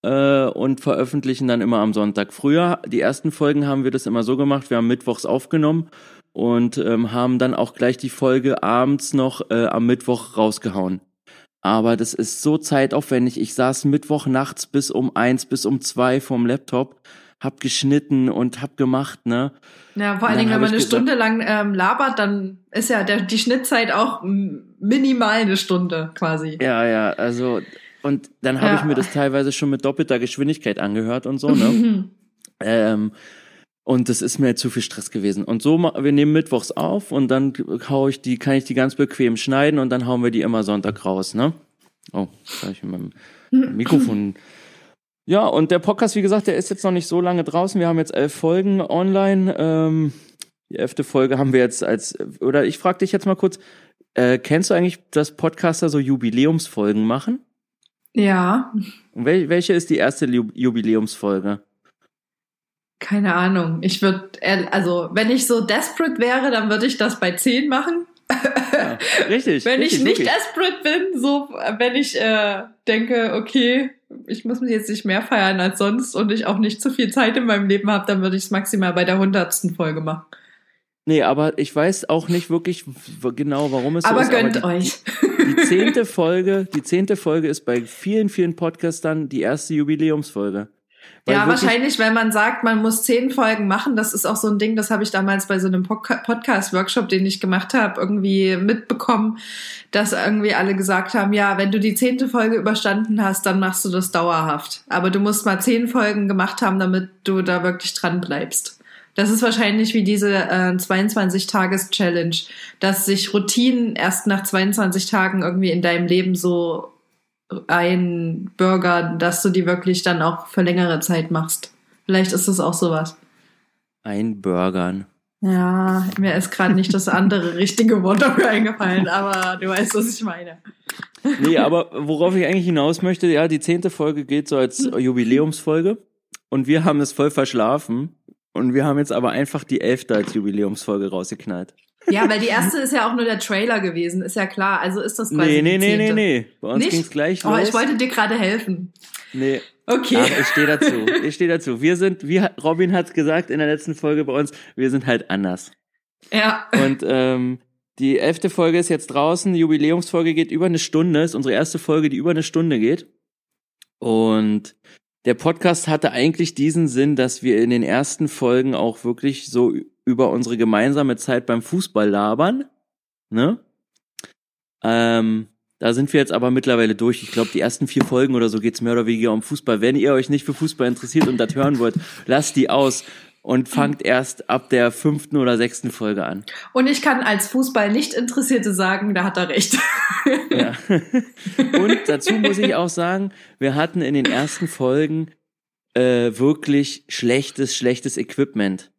S3: äh, und veröffentlichen dann immer am Sonntag. Früher, die ersten Folgen haben wir das immer so gemacht, wir haben mittwochs aufgenommen und ähm, haben dann auch gleich die Folge abends noch äh, am Mittwoch rausgehauen. Aber das ist so zeitaufwendig. Ich saß Mittwoch nachts bis um eins, bis um zwei vorm Laptop, hab geschnitten und hab gemacht, ne?
S2: Ja, vor allen Dingen, wenn man eine
S3: gesagt-
S2: Stunde lang ähm, labert, dann ist ja der, die Schnittzeit auch minimal eine Stunde quasi.
S3: Ja, ja, also und dann habe
S2: Ja.
S3: ich mir das teilweise schon mit doppelter Geschwindigkeit angehört und so, ne? ähm, und das ist mir zu viel Stress gewesen. Und so, wir nehmen mittwochs auf und dann hau ich die, kann ich die ganz bequem schneiden und dann hauen wir die immer Sonntag raus, ne? Oh, da hab ich mit meinem Mikrofon. Ja, und der Podcast, wie gesagt, der ist jetzt noch nicht so lange draußen. Wir haben jetzt elf Folgen online. Ähm, die elfte Folge haben wir jetzt als, oder ich frage dich jetzt mal kurz, äh, kennst du eigentlich, dass Podcaster so Jubiläumsfolgen machen?
S2: ja,
S3: Und wel welche ist die erste Ju Jubiläumsfolge?
S2: keine Ahnung. Ich würde, also wenn ich so desperate wäre, dann würde ich das bei 10 machen.
S3: Ja, richtig.
S2: Wenn
S3: richtig,
S2: ich nicht
S3: wirklich.
S2: desperate bin, so wenn ich äh, denke, okay, ich muss mich jetzt nicht mehr feiern als sonst und ich auch nicht zu viel Zeit in meinem Leben habe, dann würde ich es maximal bei der hundertsten Folge machen.
S3: Nee, aber ich weiß auch nicht wirklich genau, warum es so
S2: Aber
S3: ist.
S2: gönnt
S3: die,
S2: euch.
S3: Die zehnte Folge, die zehnte Folge ist bei vielen, vielen Podcastern die erste Jubiläumsfolge. Weil
S2: ja, wahrscheinlich, wenn man sagt, man muss zehn Folgen machen, das ist auch so ein Ding, das habe ich damals bei so einem Podca- Podcast-Workshop, den ich gemacht habe, irgendwie mitbekommen, dass irgendwie alle gesagt haben, ja, wenn du die zehnte Folge überstanden hast, dann machst du das dauerhaft. Aber du musst mal zehn Folgen gemacht haben, damit du da wirklich dran bleibst. Das ist wahrscheinlich wie diese äh, 22-Tages-Challenge, dass sich Routinen erst nach 22 Tagen irgendwie in deinem Leben so einbürgern, dass du die wirklich dann auch für längere Zeit machst. Vielleicht ist das auch sowas.
S3: Einbürgern.
S2: Ja, mir ist gerade nicht das andere richtige Wort dafür eingefallen, aber du weißt, was ich meine.
S3: Nee, aber worauf ich eigentlich hinaus möchte, ja, die zehnte Folge geht so als Jubiläumsfolge und wir haben es voll verschlafen und wir haben jetzt aber einfach die elfte als Jubiläumsfolge rausgeknallt.
S2: Ja, weil die erste ist ja auch nur der Trailer gewesen, ist ja klar. Also ist das quasi
S3: Nee, nee, nee, nee, nee. Bei uns
S2: Nicht?
S3: ging's gleich
S2: Oh,
S3: los.
S2: ich wollte dir gerade helfen.
S3: nee.
S2: Okay.
S3: Aber ich stehe dazu. Ich stehe dazu. Wir sind, wie Robin hat gesagt in der letzten Folge bei uns, wir sind halt anders.
S2: ja.
S3: Und ähm, die elfte Folge ist jetzt draußen. Die Jubiläumsfolge geht über eine Stunde. Ist unsere erste Folge, die über eine Stunde geht. Und der Podcast hatte eigentlich diesen Sinn, dass wir in den ersten Folgen auch wirklich so über unsere gemeinsame Zeit beim Fußball labern. Ne? Ähm, da sind wir jetzt aber mittlerweile durch. Ich glaube, die ersten vier Folgen oder so geht's mehr oder weniger um Fußball. Wenn ihr euch nicht für Fußball interessiert und das hören wollt, lasst die aus und fangt erst ab der fünften oder sechsten Folge an.
S2: Und ich kann als Fußball nicht Interessierte sagen, da hat er recht.
S3: Ja. Und dazu muss ich auch sagen, wir hatten in den ersten Folgen äh, wirklich schlechtes, schlechtes Equipment.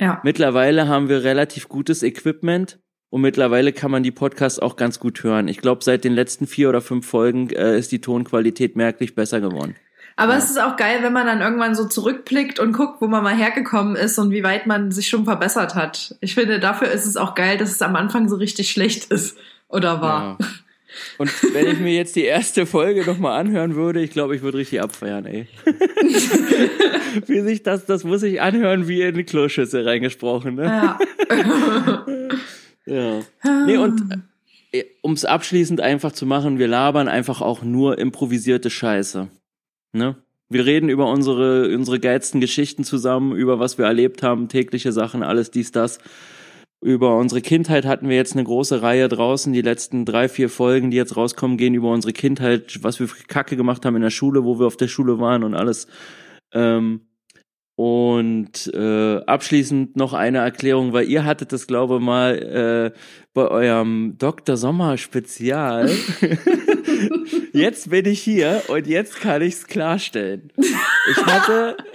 S2: Ja.
S3: Mittlerweile haben wir relativ gutes Equipment und mittlerweile kann man die Podcasts auch ganz gut hören. Ich glaube, seit den letzten vier oder fünf Folgen äh, ist die Tonqualität merklich besser geworden.
S2: Aber
S3: Ja.
S2: es ist auch geil, wenn man dann irgendwann so zurückblickt und guckt, wo man mal hergekommen ist und wie weit man sich schon verbessert hat. Ich finde, dafür ist es auch geil, dass es am Anfang so richtig schlecht ist oder war.
S3: Ja. Und wenn ich mir jetzt die erste Folge nochmal anhören würde, ich glaube, ich würde richtig abfeiern, ey. wie sich das, das muss ich anhören wie in eine Kloschüssel reingesprochen, ne?
S2: Ja.
S3: Ja. Nee, und äh, um es abschließend einfach zu machen, wir labern einfach auch nur improvisierte Scheiße. Ne? Wir reden über unsere, unsere geilsten Geschichten zusammen, über was wir erlebt haben, tägliche Sachen, alles dies, das. Über unsere Kindheit hatten wir jetzt eine große Reihe draußen. Die letzten drei, vier Folgen, die jetzt rauskommen, gehen über unsere Kindheit, was wir für Kacke gemacht haben in der Schule, wo wir auf der Schule waren und alles. Ähm, und äh, abschließend noch eine Erklärung, weil ihr hattet das, glaube ich, mal äh, bei eurem Dr. Sommer Spezial. jetzt bin ich hier und jetzt kann ich's klarstellen. Ich hatte,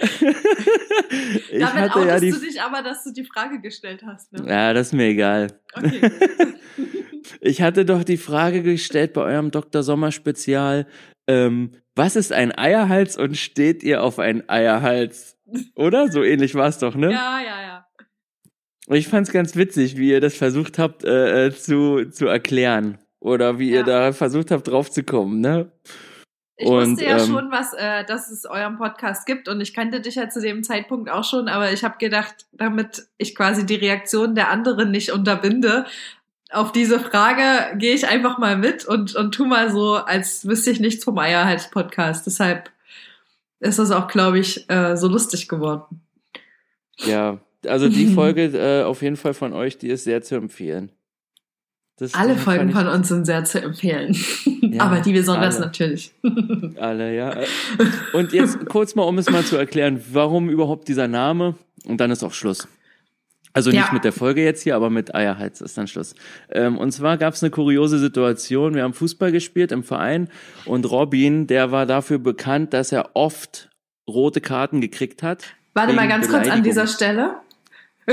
S3: ich
S2: Damit
S3: hatte ja die,
S2: du dich aber, dass du die Frage gestellt hast. Ne?
S3: ja, das ist mir egal.
S2: Okay.
S3: Ich hatte doch die Frage gestellt bei eurem Dr. Sommer Spezial, ähm, was ist ein Eierhals und steht ihr auf einen Eierhals? Oder? So ähnlich war es doch, ne?
S2: Ja, ja, ja.
S3: Und ich fand's ganz witzig, wie ihr das versucht habt äh, äh, zu, zu erklären. Oder wie ihr
S2: Ja.
S3: da versucht habt, drauf zu kommen, ne?
S2: Ich
S3: Und,
S2: wusste ja
S3: ähm,
S2: schon, was, äh, dass es euren Podcast gibt und ich kannte dich ja zu dem Zeitpunkt auch schon, aber ich habe gedacht, damit ich quasi die Reaktion der anderen nicht unterbinde, auf diese Frage gehe ich einfach mal mit und, und tu mal so, als wüsste ich nichts vom Eierhals-Podcast. Deshalb ist das auch, glaube ich, äh, so lustig geworden.
S3: Ja, also die Folge äh, auf jeden Fall von euch, die ist sehr zu empfehlen. Das,
S2: Alle Folgen von uns sind sehr zu empfehlen.
S3: Ja,
S2: aber die besonders
S3: alle.
S2: natürlich.
S3: ich alle, ja. Und jetzt kurz mal, um es mal zu erklären, warum überhaupt dieser Name und dann ist auch Schluss. Also nicht
S2: Ja.
S3: mit der Folge jetzt hier, aber mit Eierhals ist dann Schluss. Ähm, und zwar gab es eine kuriose Situation. Wir haben Fußball gespielt im Verein und Robin, der war dafür bekannt, dass er oft rote Karten gekriegt hat.
S2: Warte mal ganz kurz an dieser Stelle.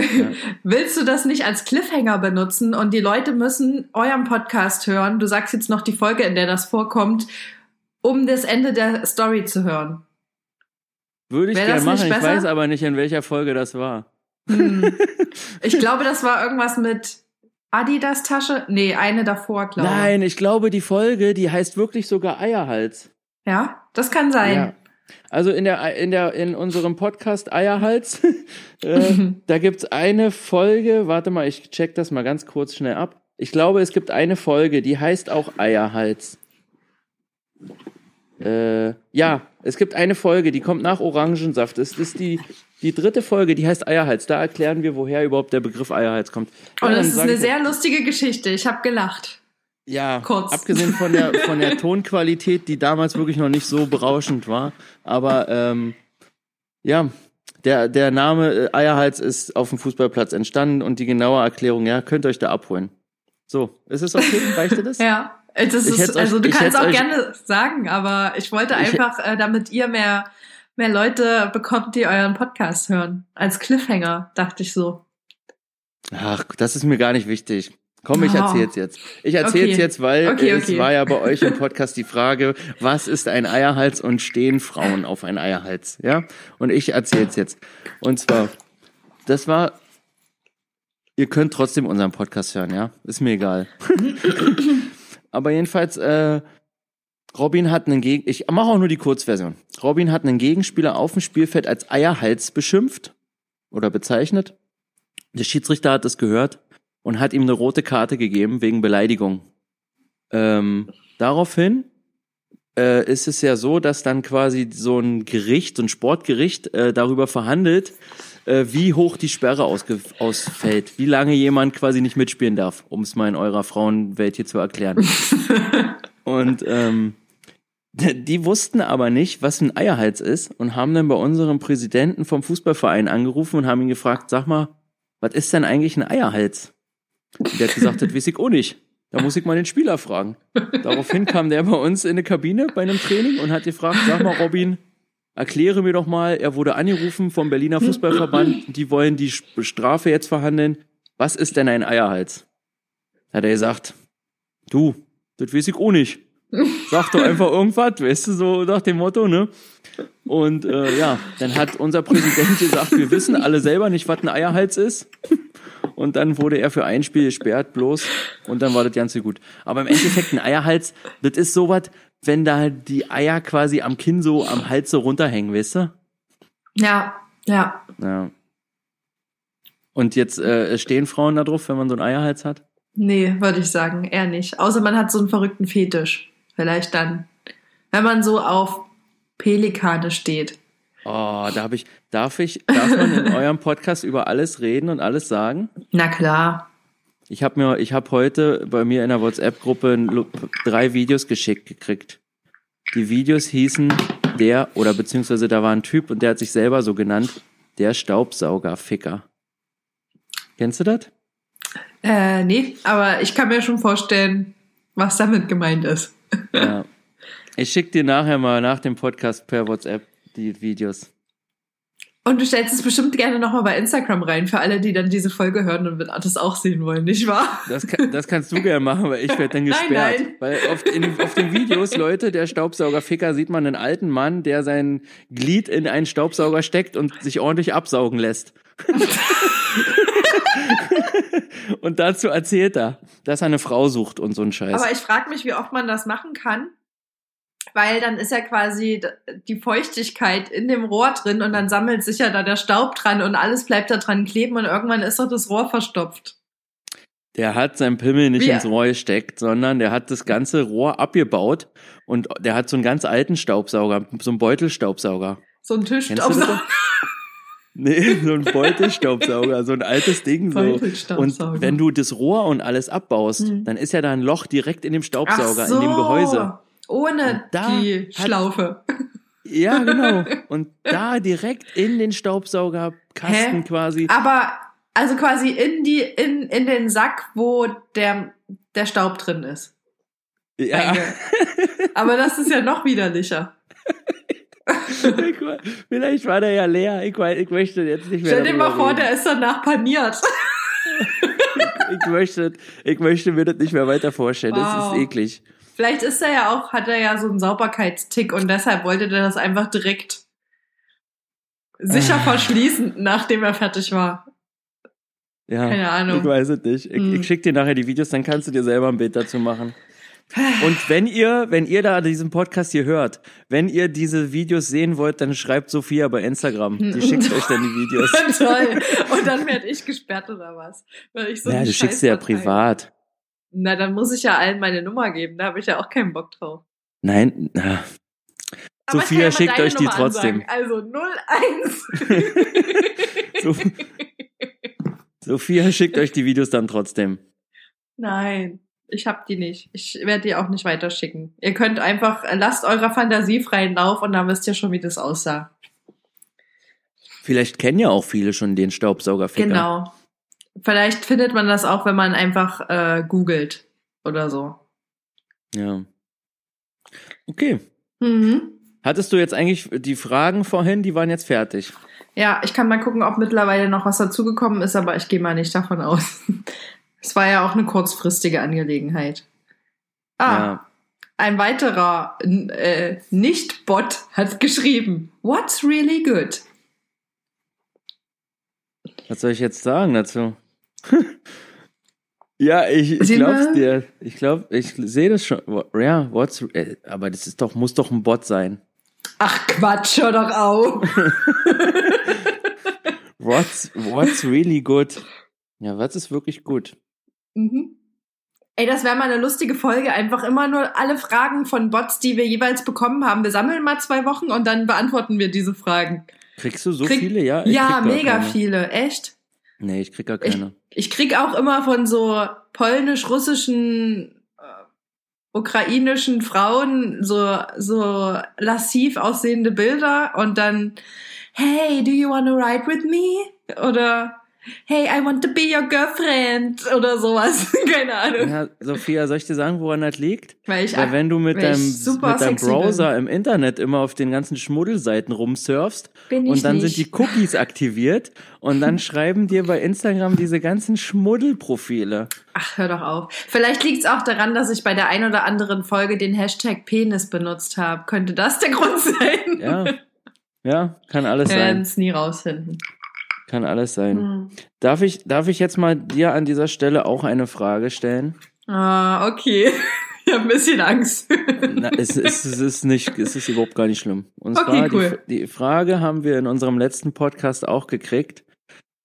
S2: Willst du das nicht als Cliffhanger benutzen und die Leute müssen euren Podcast hören? Du sagst jetzt noch die Folge, in der das vorkommt, um das Ende der Story zu hören.
S3: Würde ich gerne machen, ich weiß aber nicht, in welcher Folge das war.
S2: Hm. Ich glaube, das war irgendwas mit Adidas Tasche. Nee, eine davor, glaube ich.
S3: Nein, ich glaube, die Folge, die heißt wirklich sogar Eierhals.
S2: Ja, das kann sein.
S3: Ja. Also in der in der in unserem Podcast Eierhals, äh, da gibt's eine Folge. Warte mal, ich check das mal ganz kurz schnell ab. Ich glaube, es gibt eine Folge, die heißt auch Eierhals. Äh, ja, es gibt eine Folge, die kommt nach Orangensaft. Es ist die die dritte Folge, die heißt Eierhals. Da erklären wir, woher überhaupt der Begriff Eierhals kommt.
S2: Und
S3: dann
S2: es ist eine sehr lustige Geschichte. Ich habe gelacht.
S3: Ja,
S2: Kurz.
S3: abgesehen von der, von der Tonqualität, die damals wirklich noch nicht so berauschend war. Aber ähm, ja, der, der Name äh, Eierhals ist auf dem Fußballplatz entstanden und die genaue Erklärung, ja, könnt ihr euch da abholen. So, ist es okay? Reicht dir das?
S2: Ja, das ist, also du kannst auch gerne sagen, aber ich wollte
S3: Ich-
S2: einfach, äh, damit ihr mehr, mehr Leute bekommt, die euren Podcast hören. Als Cliffhanger, dachte ich so.
S3: Ach, das ist mir gar nicht wichtig. Komm, ich
S2: Oh.
S3: erzähl's jetzt. Ich erzähl's
S2: Okay.
S3: jetzt, weil
S2: Okay,
S3: es
S2: okay.
S3: war ja bei euch im Podcast die Frage, was ist ein Eierhals und stehen Frauen auf ein Eierhals? Ja? Und ich erzähl's jetzt. Und zwar, das war, ihr könnt trotzdem unseren Podcast hören, ja? Ist mir egal. Aber jedenfalls, äh, Robin hat einen Gegen, ich mache auch nur die Kurzversion. Robin hat einen Gegenspieler auf dem Spielfeld als Eierhals beschimpft oder bezeichnet. Der Schiedsrichter hat es gehört und hat ihm eine rote Karte gegeben wegen Beleidigung. Ähm, daraufhin äh, ist es ja so, dass dann quasi so ein Gericht, so ein Sportgericht äh, darüber verhandelt, äh, wie hoch die Sperre ausfällt, wie lange jemand quasi nicht mitspielen darf, um es mal in eurer Frauenwelt hier zu erklären. und ähm, die wussten aber nicht, was ein Eierhals ist und haben dann bei unserem Präsidenten vom Fußballverein angerufen und haben ihn gefragt, sag mal, was ist denn eigentlich ein Eierhals? Und der hat gesagt, das weiß ich auch nicht. Da muss ich mal den Spieler fragen. Daraufhin kam der bei uns in eine Kabine bei einem Training und hat gefragt, sag mal, Robin, erkläre mir doch mal, er wurde angerufen vom Berliner Fußballverband, die wollen die Strafe jetzt verhandeln. Was ist denn ein Eierhals? Hat er gesagt, du, das weiß ich auch nicht. Sag doch einfach irgendwas, weißt du, so nach dem Motto, ne? Und äh, ja, dann hat unser Präsident gesagt, wir wissen alle selber nicht, was ein Eierhals ist. Und dann wurde er für ein Spiel gesperrt bloß und dann war das Ganze gut. Aber im Endeffekt ein Eierhals, das ist sowas, wenn da die Eier quasi am Kinn so am Hals so runterhängen, weißt du?
S2: Ja, ja.
S3: Ja. Und jetzt äh, stehen Frauen da drauf, wenn man so einen Eierhals hat?
S2: Nee, würde ich sagen, eher nicht. Außer man hat so einen verrückten Fetisch. Vielleicht dann. Wenn man so auf Pelikane steht.
S3: Oh, da habe ich, darf ich, darf man in eurem Podcast über alles reden und alles sagen?
S2: Na klar.
S3: Ich habe mir, ich habe heute bei mir in der WhatsApp-Gruppe drei Videos geschickt gekriegt. Die Videos hießen der, oder beziehungsweise da war ein Typ und der hat sich selber so genannt, der Staubsaugerficker. Kennst du das?
S2: Äh, nee, aber ich kann mir schon vorstellen, was damit gemeint ist.
S3: Ja. Ich schick dir nachher mal nach dem Podcast per WhatsApp die Videos.
S2: Und du stellst es bestimmt gerne nochmal bei Instagram rein, für alle, die dann diese Folge hören und das auch sehen wollen, nicht wahr?
S3: Das, kann, das kannst du gerne machen, weil ich werde dann gesperrt.
S2: Nein, nein.
S3: Weil auf, in, auf den Videos, Leute, der Staubsaugerficker, sieht man einen alten Mann, der sein Glied in einen Staubsauger steckt und sich ordentlich absaugen lässt. und dazu erzählt er, dass er eine Frau sucht und so ein Scheiß.
S2: Aber ich frage mich, wie oft man das machen kann weil dann ist ja quasi die Feuchtigkeit in dem Rohr drin und dann sammelt sich ja da der Staub dran und alles bleibt da dran kleben und irgendwann ist doch das Rohr verstopft.
S3: Der hat sein Pimmel nicht
S2: Wie?
S3: ins Rohr gesteckt, sondern der hat das ganze Rohr abgebaut und der hat so einen ganz alten Staubsauger, so einen Beutelstaubsauger.
S2: So ein
S3: Kennst du das?
S2: Tischstaubsauger.
S3: Nee, so ein Beutelstaubsauger, so ein altes Ding so. Und wenn du das Rohr und alles abbaust,
S2: Hm.
S3: dann ist ja da ein Loch direkt in dem Staubsauger,
S2: so,
S3: in dem Gehäuse.
S2: Ohne die
S3: hat-
S2: Schlaufe.
S3: Ja, genau. Und da direkt in den Staubsaugerkasten
S2: Hä?
S3: quasi.
S2: Aber also quasi in die in in den Sack, wo der der Staub drin ist.
S3: Ja,
S2: Aber das ist ja noch widerlicher.
S3: vielleicht war der ja leer. Ich, ich möchte jetzt nicht mehr.
S2: Stell dir mal vor,
S3: reden.
S2: der ist danach paniert.
S3: ich möchte, ich möchte mir das nicht mehr weiter vorstellen. Das
S2: Wow.
S3: ist eklig.
S2: Vielleicht ist er ja auch, hat er ja so einen Sauberkeitstick und deshalb wollte der das einfach direkt sicher
S3: Ah.
S2: verschließen, nachdem er fertig war.
S3: Ja,
S2: Keine Ahnung.
S3: ich weiß es nicht. Ich,
S2: Hm.
S3: ich schicke dir nachher die Videos, dann kannst du dir selber ein Bild dazu machen. Und wenn ihr, wenn ihr da diesen Podcast hier hört, wenn ihr diese Videos sehen wollt, dann schreibt Sophia bei Instagram. Die schickt euch dann die Videos.
S2: Toll. Und dann werde ich gesperrt oder was? Weil ich so
S3: ja, du schickst sie ja privat.
S2: Na, dann muss ich ja allen meine Nummer geben. Da habe ich ja auch keinen Bock drauf.
S3: Nein, na.
S2: Aber
S3: Sophia
S2: ja
S3: schickt euch die
S2: Nummer
S3: trotzdem.
S2: ansagen. Also 01.
S3: So, Sophia schickt euch die Videos dann trotzdem.
S2: Nein, ich hab die nicht. Ich werde die auch nicht weiterschicken. Ihr könnt einfach, äh, lasst eurer Fantasie freien Lauf und dann wisst ihr schon, wie das aussah.
S3: Vielleicht kennen ja auch viele schon den Staubsaugerficker.
S2: Genau. Vielleicht findet man das auch, wenn man einfach äh, googelt oder so.
S3: Ja. Okay.
S2: Mhm.
S3: Hattest du jetzt eigentlich die Fragen vorhin, die waren jetzt fertig?
S2: Ja, ich kann mal gucken, ob mittlerweile noch was dazugekommen ist, aber ich gehe mal nicht davon aus. Es war ja auch eine kurzfristige Angelegenheit. Ah,
S3: Ja.
S2: ein weiterer äh, Nicht-Bot hat geschrieben. What's really good?
S3: Was soll ich jetzt sagen dazu? ja, ich, ich glaub's dir. Ich glaub, ich sehe das schon. Ja, what's, äh, aber das ist doch, muss doch ein Bot sein.
S2: Ach Quatsch, hör doch auf.
S3: What's, what's really good? Ja, was ist wirklich gut?
S2: Mhm. Ey, das wäre mal eine lustige Folge. Einfach immer nur alle Fragen von Bots, die wir jeweils bekommen haben. Wir sammeln mal zwei Wochen und dann beantworten wir diese Fragen.
S3: Kriegst du so
S2: Krieg-
S3: viele? Ja,
S2: ja, mega viele. Echt?
S3: Nee, ich krieg gar
S2: Ich-
S3: keine.
S2: Ich krieg auch immer von so polnisch-russischen, äh, ukrainischen Frauen so, so lassiv aussehende Bilder und dann, hey, do you wanna ride with me? Oder, hey, I want to be your girlfriend oder sowas. Keine Ahnung.
S3: Ja, Sophia, soll ich dir sagen, woran das liegt?
S2: Weil ich
S3: Weil wenn du mit deinem, mit deinem Browser im Internet immer auf den ganzen Schmuddelseiten rumsurfst
S2: Bin ich
S3: und dann
S2: nicht.
S3: sind die Cookies aktiviert und dann schreiben dir bei Instagram diese ganzen Schmuddelprofile.
S2: Ach, hör doch auf. Vielleicht liegt es auch daran, dass ich bei der ein oder anderen Folge den Hashtag Penis benutzt habe. Könnte das der Grund sein?
S3: Ja. Ja, kann alles
S2: Wir werden
S3: sein.
S2: es nie rausfinden.
S3: Kann alles sein.
S2: Hm.
S3: Darf ich, darf ich jetzt mal dir an dieser Stelle auch eine Frage stellen?
S2: Ah, okay. Ich habe ein bisschen Angst.
S3: Na, es, es, es ist nicht, es ist überhaupt gar nicht schlimm. Und
S2: Okay,
S3: zwar
S2: cool.
S3: die, die Frage haben wir in unserem letzten Podcast auch gekriegt.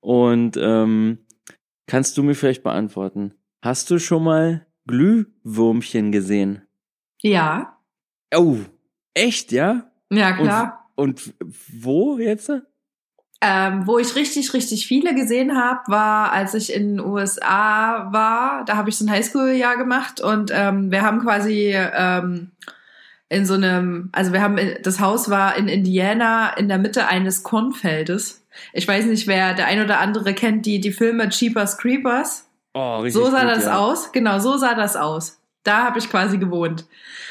S3: Und ähm, kannst du mir vielleicht beantworten? Hast du schon mal Glühwürmchen gesehen?
S2: Ja.
S3: Oh, echt, ja?
S2: Ja, klar.
S3: Und wo jetzt?
S2: Ähm, wo ich richtig, richtig viele gesehen habe, war, als ich in den USA war. Da habe ich so ein Highschool-Jahr gemacht und ähm, wir haben quasi ähm, in so einem, also wir haben, das Haus war in Indiana in der Mitte eines Kornfeldes. Ich weiß nicht, wer der ein oder andere kennt die, die Filme Cheapers Creepers.
S3: Oh, richtig.
S2: So sah
S3: gut,
S2: das
S3: ja.
S2: aus. Genau, so sah das aus. Da habe ich quasi gewohnt.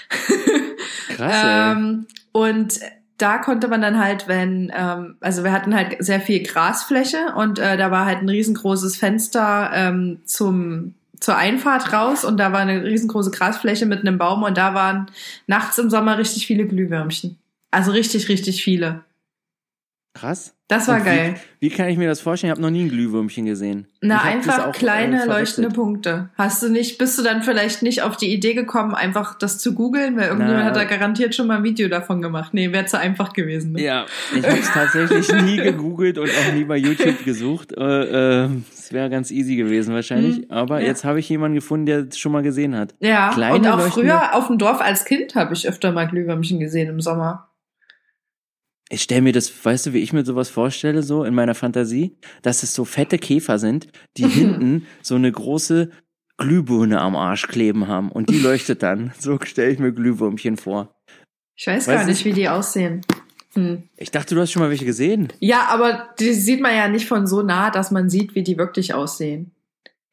S3: Krass.
S2: Ähm, und da konnte man dann halt, wenn, ähm, also wir hatten halt sehr viel Grasfläche und äh, da war halt ein riesengroßes Fenster ähm, zum zur Einfahrt raus und da war eine riesengroße Grasfläche mit einem Baum und da waren nachts im Sommer richtig viele Glühwürmchen. Also richtig, richtig viele.
S3: Krass.
S2: Das war
S3: Und
S2: geil.
S3: Wie, wie kann ich mir das vorstellen? Ich habe noch nie ein Glühwürmchen gesehen.
S2: Na, einfach
S3: äh,
S2: kleine leuchtende Punkte. Hast du nicht, bist du dann vielleicht nicht auf die Idee gekommen, einfach das zu googeln? Weil irgendjemand
S3: Na.
S2: hat da garantiert schon mal ein Video davon gemacht. Nee, wäre zu einfach gewesen. Ne?
S3: Ja, ich habe es tatsächlich nie gegoogelt und auch nie bei YouTube gesucht. Äh, äh, Es wäre ganz easy gewesen wahrscheinlich.
S2: Hm,
S3: Aber
S2: ja.
S3: jetzt habe ich jemanden gefunden, der es schon mal gesehen hat.
S2: Ja,
S3: Kleine
S2: und auch früher auf dem Dorf als Kind habe ich öfter mal Glühwürmchen gesehen im Sommer.
S3: Ich stelle mir das, weißt du, wie ich mir sowas vorstelle, so in meiner Fantasie, dass es so fette Käfer sind, die
S2: Mhm.
S3: hinten so eine große Glühbirne am Arsch kleben haben und die leuchtet dann. So stelle ich mir Glühwürmchen vor.
S2: Ich weiß
S3: Weiß
S2: gar nicht,
S3: ich-
S2: wie die aussehen. Hm.
S3: Ich dachte, du hast schon mal welche gesehen.
S2: Ja, aber die sieht man ja nicht von so nah, dass man sieht, wie die wirklich aussehen.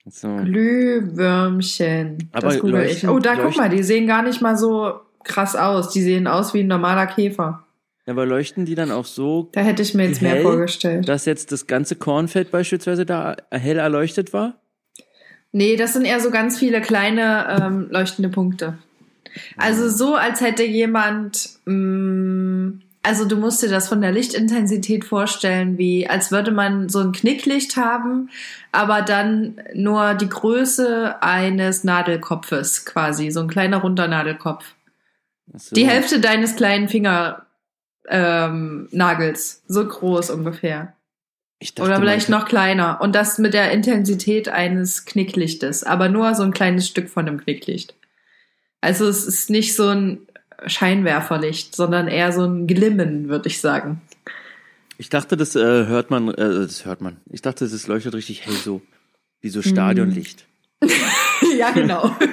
S3: So.
S2: Glühwürmchen.
S3: Aber
S2: das google ich. Oh, da guck
S3: leuchten-
S2: mal, die sehen gar nicht mal so krass aus. Die sehen aus wie ein normaler Käfer.
S3: Aber leuchten die dann auch so,
S2: Da hätte ich mir jetzt mehr
S3: Hell?
S2: vorgestellt.
S3: dass jetzt das ganze Kornfeld beispielsweise da hell erleuchtet war?
S2: Nee, das sind eher so ganz viele kleine ähm, leuchtende Punkte. Also so, als hätte jemand, mh, also du musst dir das von der Lichtintensität vorstellen, wie als würde man so ein Knicklicht haben, aber dann nur die Größe eines Nadelkopfes quasi, so ein kleiner runder Nadelkopf.
S3: So.
S2: Die Hälfte deines kleinen Fingernagels, ähm, Nagels, so groß ungefähr.
S3: Dachte,
S2: Oder vielleicht noch kleiner. Und das mit der Intensität eines Knicklichtes. Aber nur so ein kleines Stück von dem Knicklicht. Also es ist nicht so ein Scheinwerferlicht, sondern eher so ein Glimmen, würde ich sagen.
S3: Ich dachte, das äh, hört man, äh, das hört man. Ich dachte, das leuchtet richtig hell so, wie
S2: Hm.
S3: so Stadionlicht.
S2: ja, genau.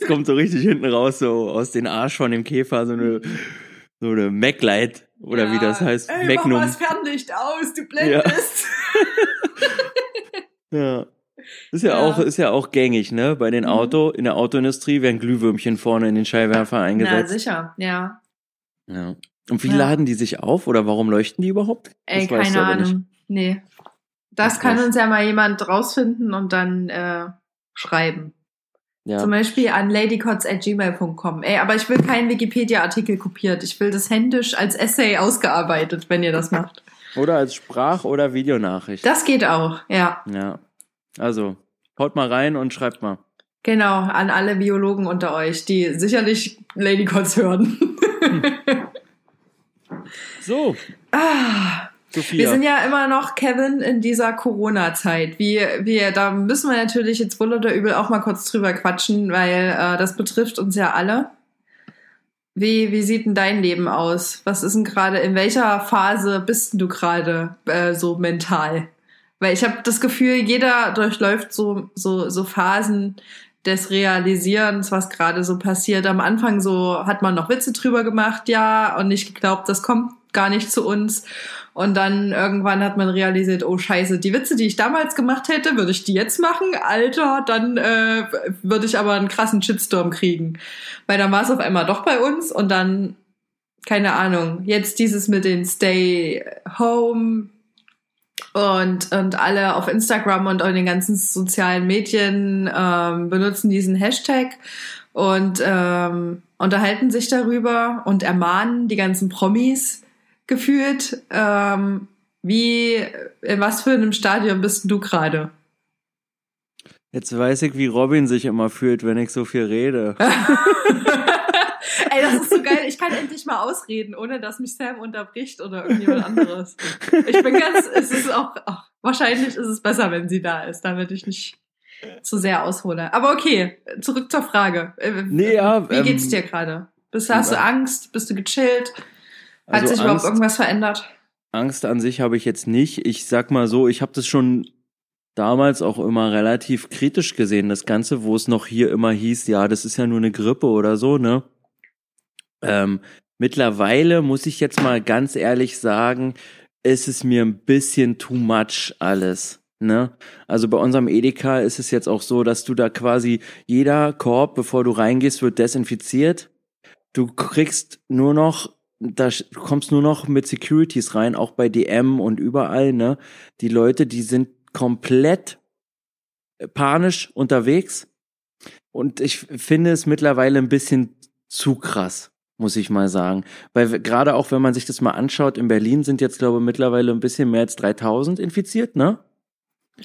S3: Es kommt so richtig hinten raus, so aus den Arsch von dem Käfer, so eine, so eine Maglite oder wie das heißt,
S2: Ey,
S3: Magnum.
S2: Mach mal das Fernlicht aus, du blendest.
S3: Ja. Ist ja,
S2: Ja.
S3: auch, ist ja auch gängig, ne? Bei den
S2: Mhm.
S3: Auto, in der Autoindustrie werden Glühwürmchen vorne in den Scheinwerfer eingesetzt.
S2: sicher, ja.
S3: ja. Und wie
S2: Ja.
S3: laden die sich auf oder warum leuchten die überhaupt?
S2: Ey,
S3: Das
S2: keine
S3: aber nicht.
S2: Ahnung. Nee. Das
S3: Ach,
S2: kann uns ja mal jemand rausfinden und dann äh, schreiben.
S3: Ja.
S2: Zum Beispiel an ladycots.gmail.com. Ey, aber ich will keinen Wikipedia-Artikel kopiert. Ich will das händisch als Essay ausgearbeitet, wenn ihr das macht.
S3: Oder als Sprach- oder Videonachricht.
S2: Das geht auch, ja.
S3: Ja. Also, haut mal rein und schreibt mal.
S2: Genau, an alle Biologen unter euch, die sicherlich Ladycots hören.
S3: So,
S2: ah,
S3: Sophia.
S2: wir sind ja immer noch, Kevin, in dieser Corona-Zeit. Wie, wir, da müssen wir natürlich jetzt wohl oder übel auch mal kurz drüber quatschen, weil äh, das betrifft uns ja alle. Wie, wie sieht denn dein Leben aus? Was ist denn gerade, in welcher Phase bist du gerade äh, so mental? Weil ich habe das Gefühl, jeder durchläuft so, so, so Phasen des Realisierens, was gerade so passiert. Am Anfang so hat man noch Witze drüber gemacht, ja, und nicht geglaubt, das kommt gar nicht zu uns. Und dann irgendwann hat man realisiert, oh scheiße, die Witze, die ich damals gemacht hätte, würde ich die jetzt machen? Alter, dann äh, würde ich aber einen krassen Shitstorm kriegen. Weil dann war es auf einmal doch bei uns und dann, keine Ahnung, jetzt dieses mit den Stay Home und, und alle auf Instagram und in den ganzen sozialen Medien ähm, benutzen diesen Hashtag und ähm, unterhalten sich darüber und ermahnen die ganzen Promis gefühlt. Ähm, wie, in was für einem Stadion bist du gerade?
S3: Jetzt weiß ich, wie Robin sich immer fühlt, wenn ich so viel rede.
S2: Ey, das ist so geil. Ich kann endlich mal ausreden, ohne dass mich Sam unterbricht oder irgendjemand anderes. Ich bin ganz, es ist auch, ach, wahrscheinlich ist es besser, wenn sie da ist, damit ich nicht zu sehr aushole. Aber okay, zurück zur Frage. Äh,
S3: Nee, ja,
S2: Wie geht's
S3: ähm,
S2: dir gerade? Bist, hast du
S3: ja.
S2: Angst? Bist du gechillt? Hat
S3: Also
S2: sich überhaupt
S3: Angst-
S2: irgendwas verändert?
S3: Angst an sich habe ich jetzt nicht. Ich sag mal so, ich habe das schon damals auch immer relativ kritisch gesehen, das Ganze, wo es noch hier immer hieß, ja, das ist ja nur eine Grippe oder so, ne? Ähm, mittlerweile muss ich jetzt mal ganz ehrlich sagen, ist es mir ein bisschen too much alles. Ne? Also bei unserem Edeka ist es jetzt auch so, dass du da quasi jeder Korb, bevor du reingehst, wird desinfiziert. Du kriegst nur noch, da kommst nur noch mit Securities rein, auch bei DM und überall, ne? Die Leute, die sind komplett panisch unterwegs. Und ich finde es mittlerweile ein bisschen zu krass, muss ich mal sagen. Weil gerade auch, wenn man sich das mal anschaut, in Berlin sind jetzt, glaube ich, mittlerweile ein bisschen mehr als 3000 infiziert, ne?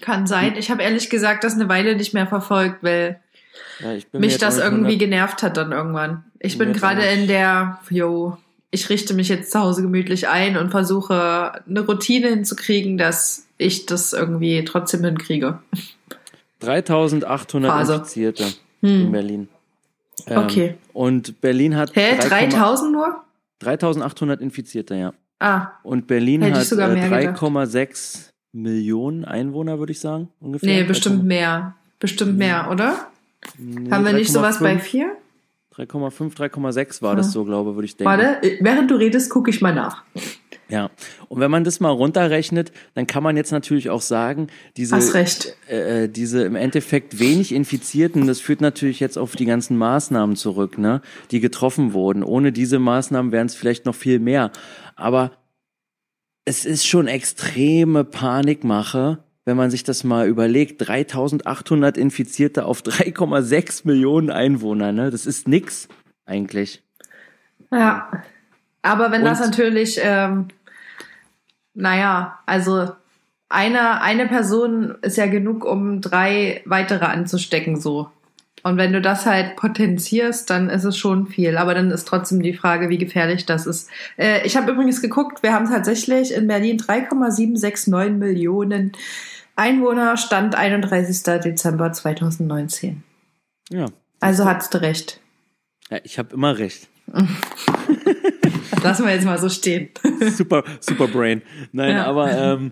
S2: Kann sein. Ich habe ehrlich gesagt das eine Weile nicht mehr verfolgt, weil
S3: Ja,
S2: mich das irgendwie genervt hat dann irgendwann. Ich
S3: Bin
S2: gerade in der, yo, ich richte mich jetzt zu Hause gemütlich ein und versuche eine Routine hinzukriegen, dass ich das irgendwie trotzdem hinkriege.
S3: 3800
S2: Phase.
S3: Infizierte in
S2: Hm.
S3: Berlin. Ähm,
S2: Okay.
S3: Und Berlin hat
S2: Hä,
S3: 3,-
S2: 3000 nur?
S3: 3800 Infizierte, ja.
S2: Ah,
S3: Und Berlin hat äh,
S2: mehr gedacht.
S3: 3,6 Millionen Einwohner, würde ich sagen, ungefähr.
S2: nee, bestimmt mehr. Bestimmt mehr, oder?
S3: Nee,
S2: Haben wir nicht sowas bei
S3: 3,5,
S2: 4?
S3: 3,5, 3,6 war
S2: Ja.
S3: das so, glaube würde ich denken.
S2: Warte, äh, während du redest, gucke ich mal nach.
S3: Ja. Und wenn man das mal runterrechnet, dann kann man jetzt natürlich auch sagen, diese,
S2: recht.
S3: äh, diese im Endeffekt wenig Infizierten, das führt natürlich jetzt auf die ganzen Maßnahmen zurück, ne, die getroffen wurden. Ohne diese Maßnahmen wären es vielleicht noch viel mehr. Aber es ist schon extreme Panikmache, wenn man sich das mal überlegt. 3800 Infizierte auf 3,6 Millionen Einwohner, ne, das ist nix eigentlich.
S2: Ja. Aber wenn das
S3: Und-
S2: natürlich, ähm, naja, also eine, eine Person ist ja genug, um drei weitere anzustecken, so. Und wenn du das halt potenzierst, dann ist es schon viel. Aber dann ist trotzdem die Frage, wie gefährlich das ist. Äh, ich habe übrigens geguckt, wir haben tatsächlich in Berlin 3,769 Millionen Einwohner, Stand 31. Dezember 2019.
S3: Ja.
S2: Also hattest du recht.
S3: ja ich habe immer recht.
S2: Lassen wir jetzt mal so stehen.
S3: super, super Brain. Nein,
S2: Ja.
S3: aber ähm,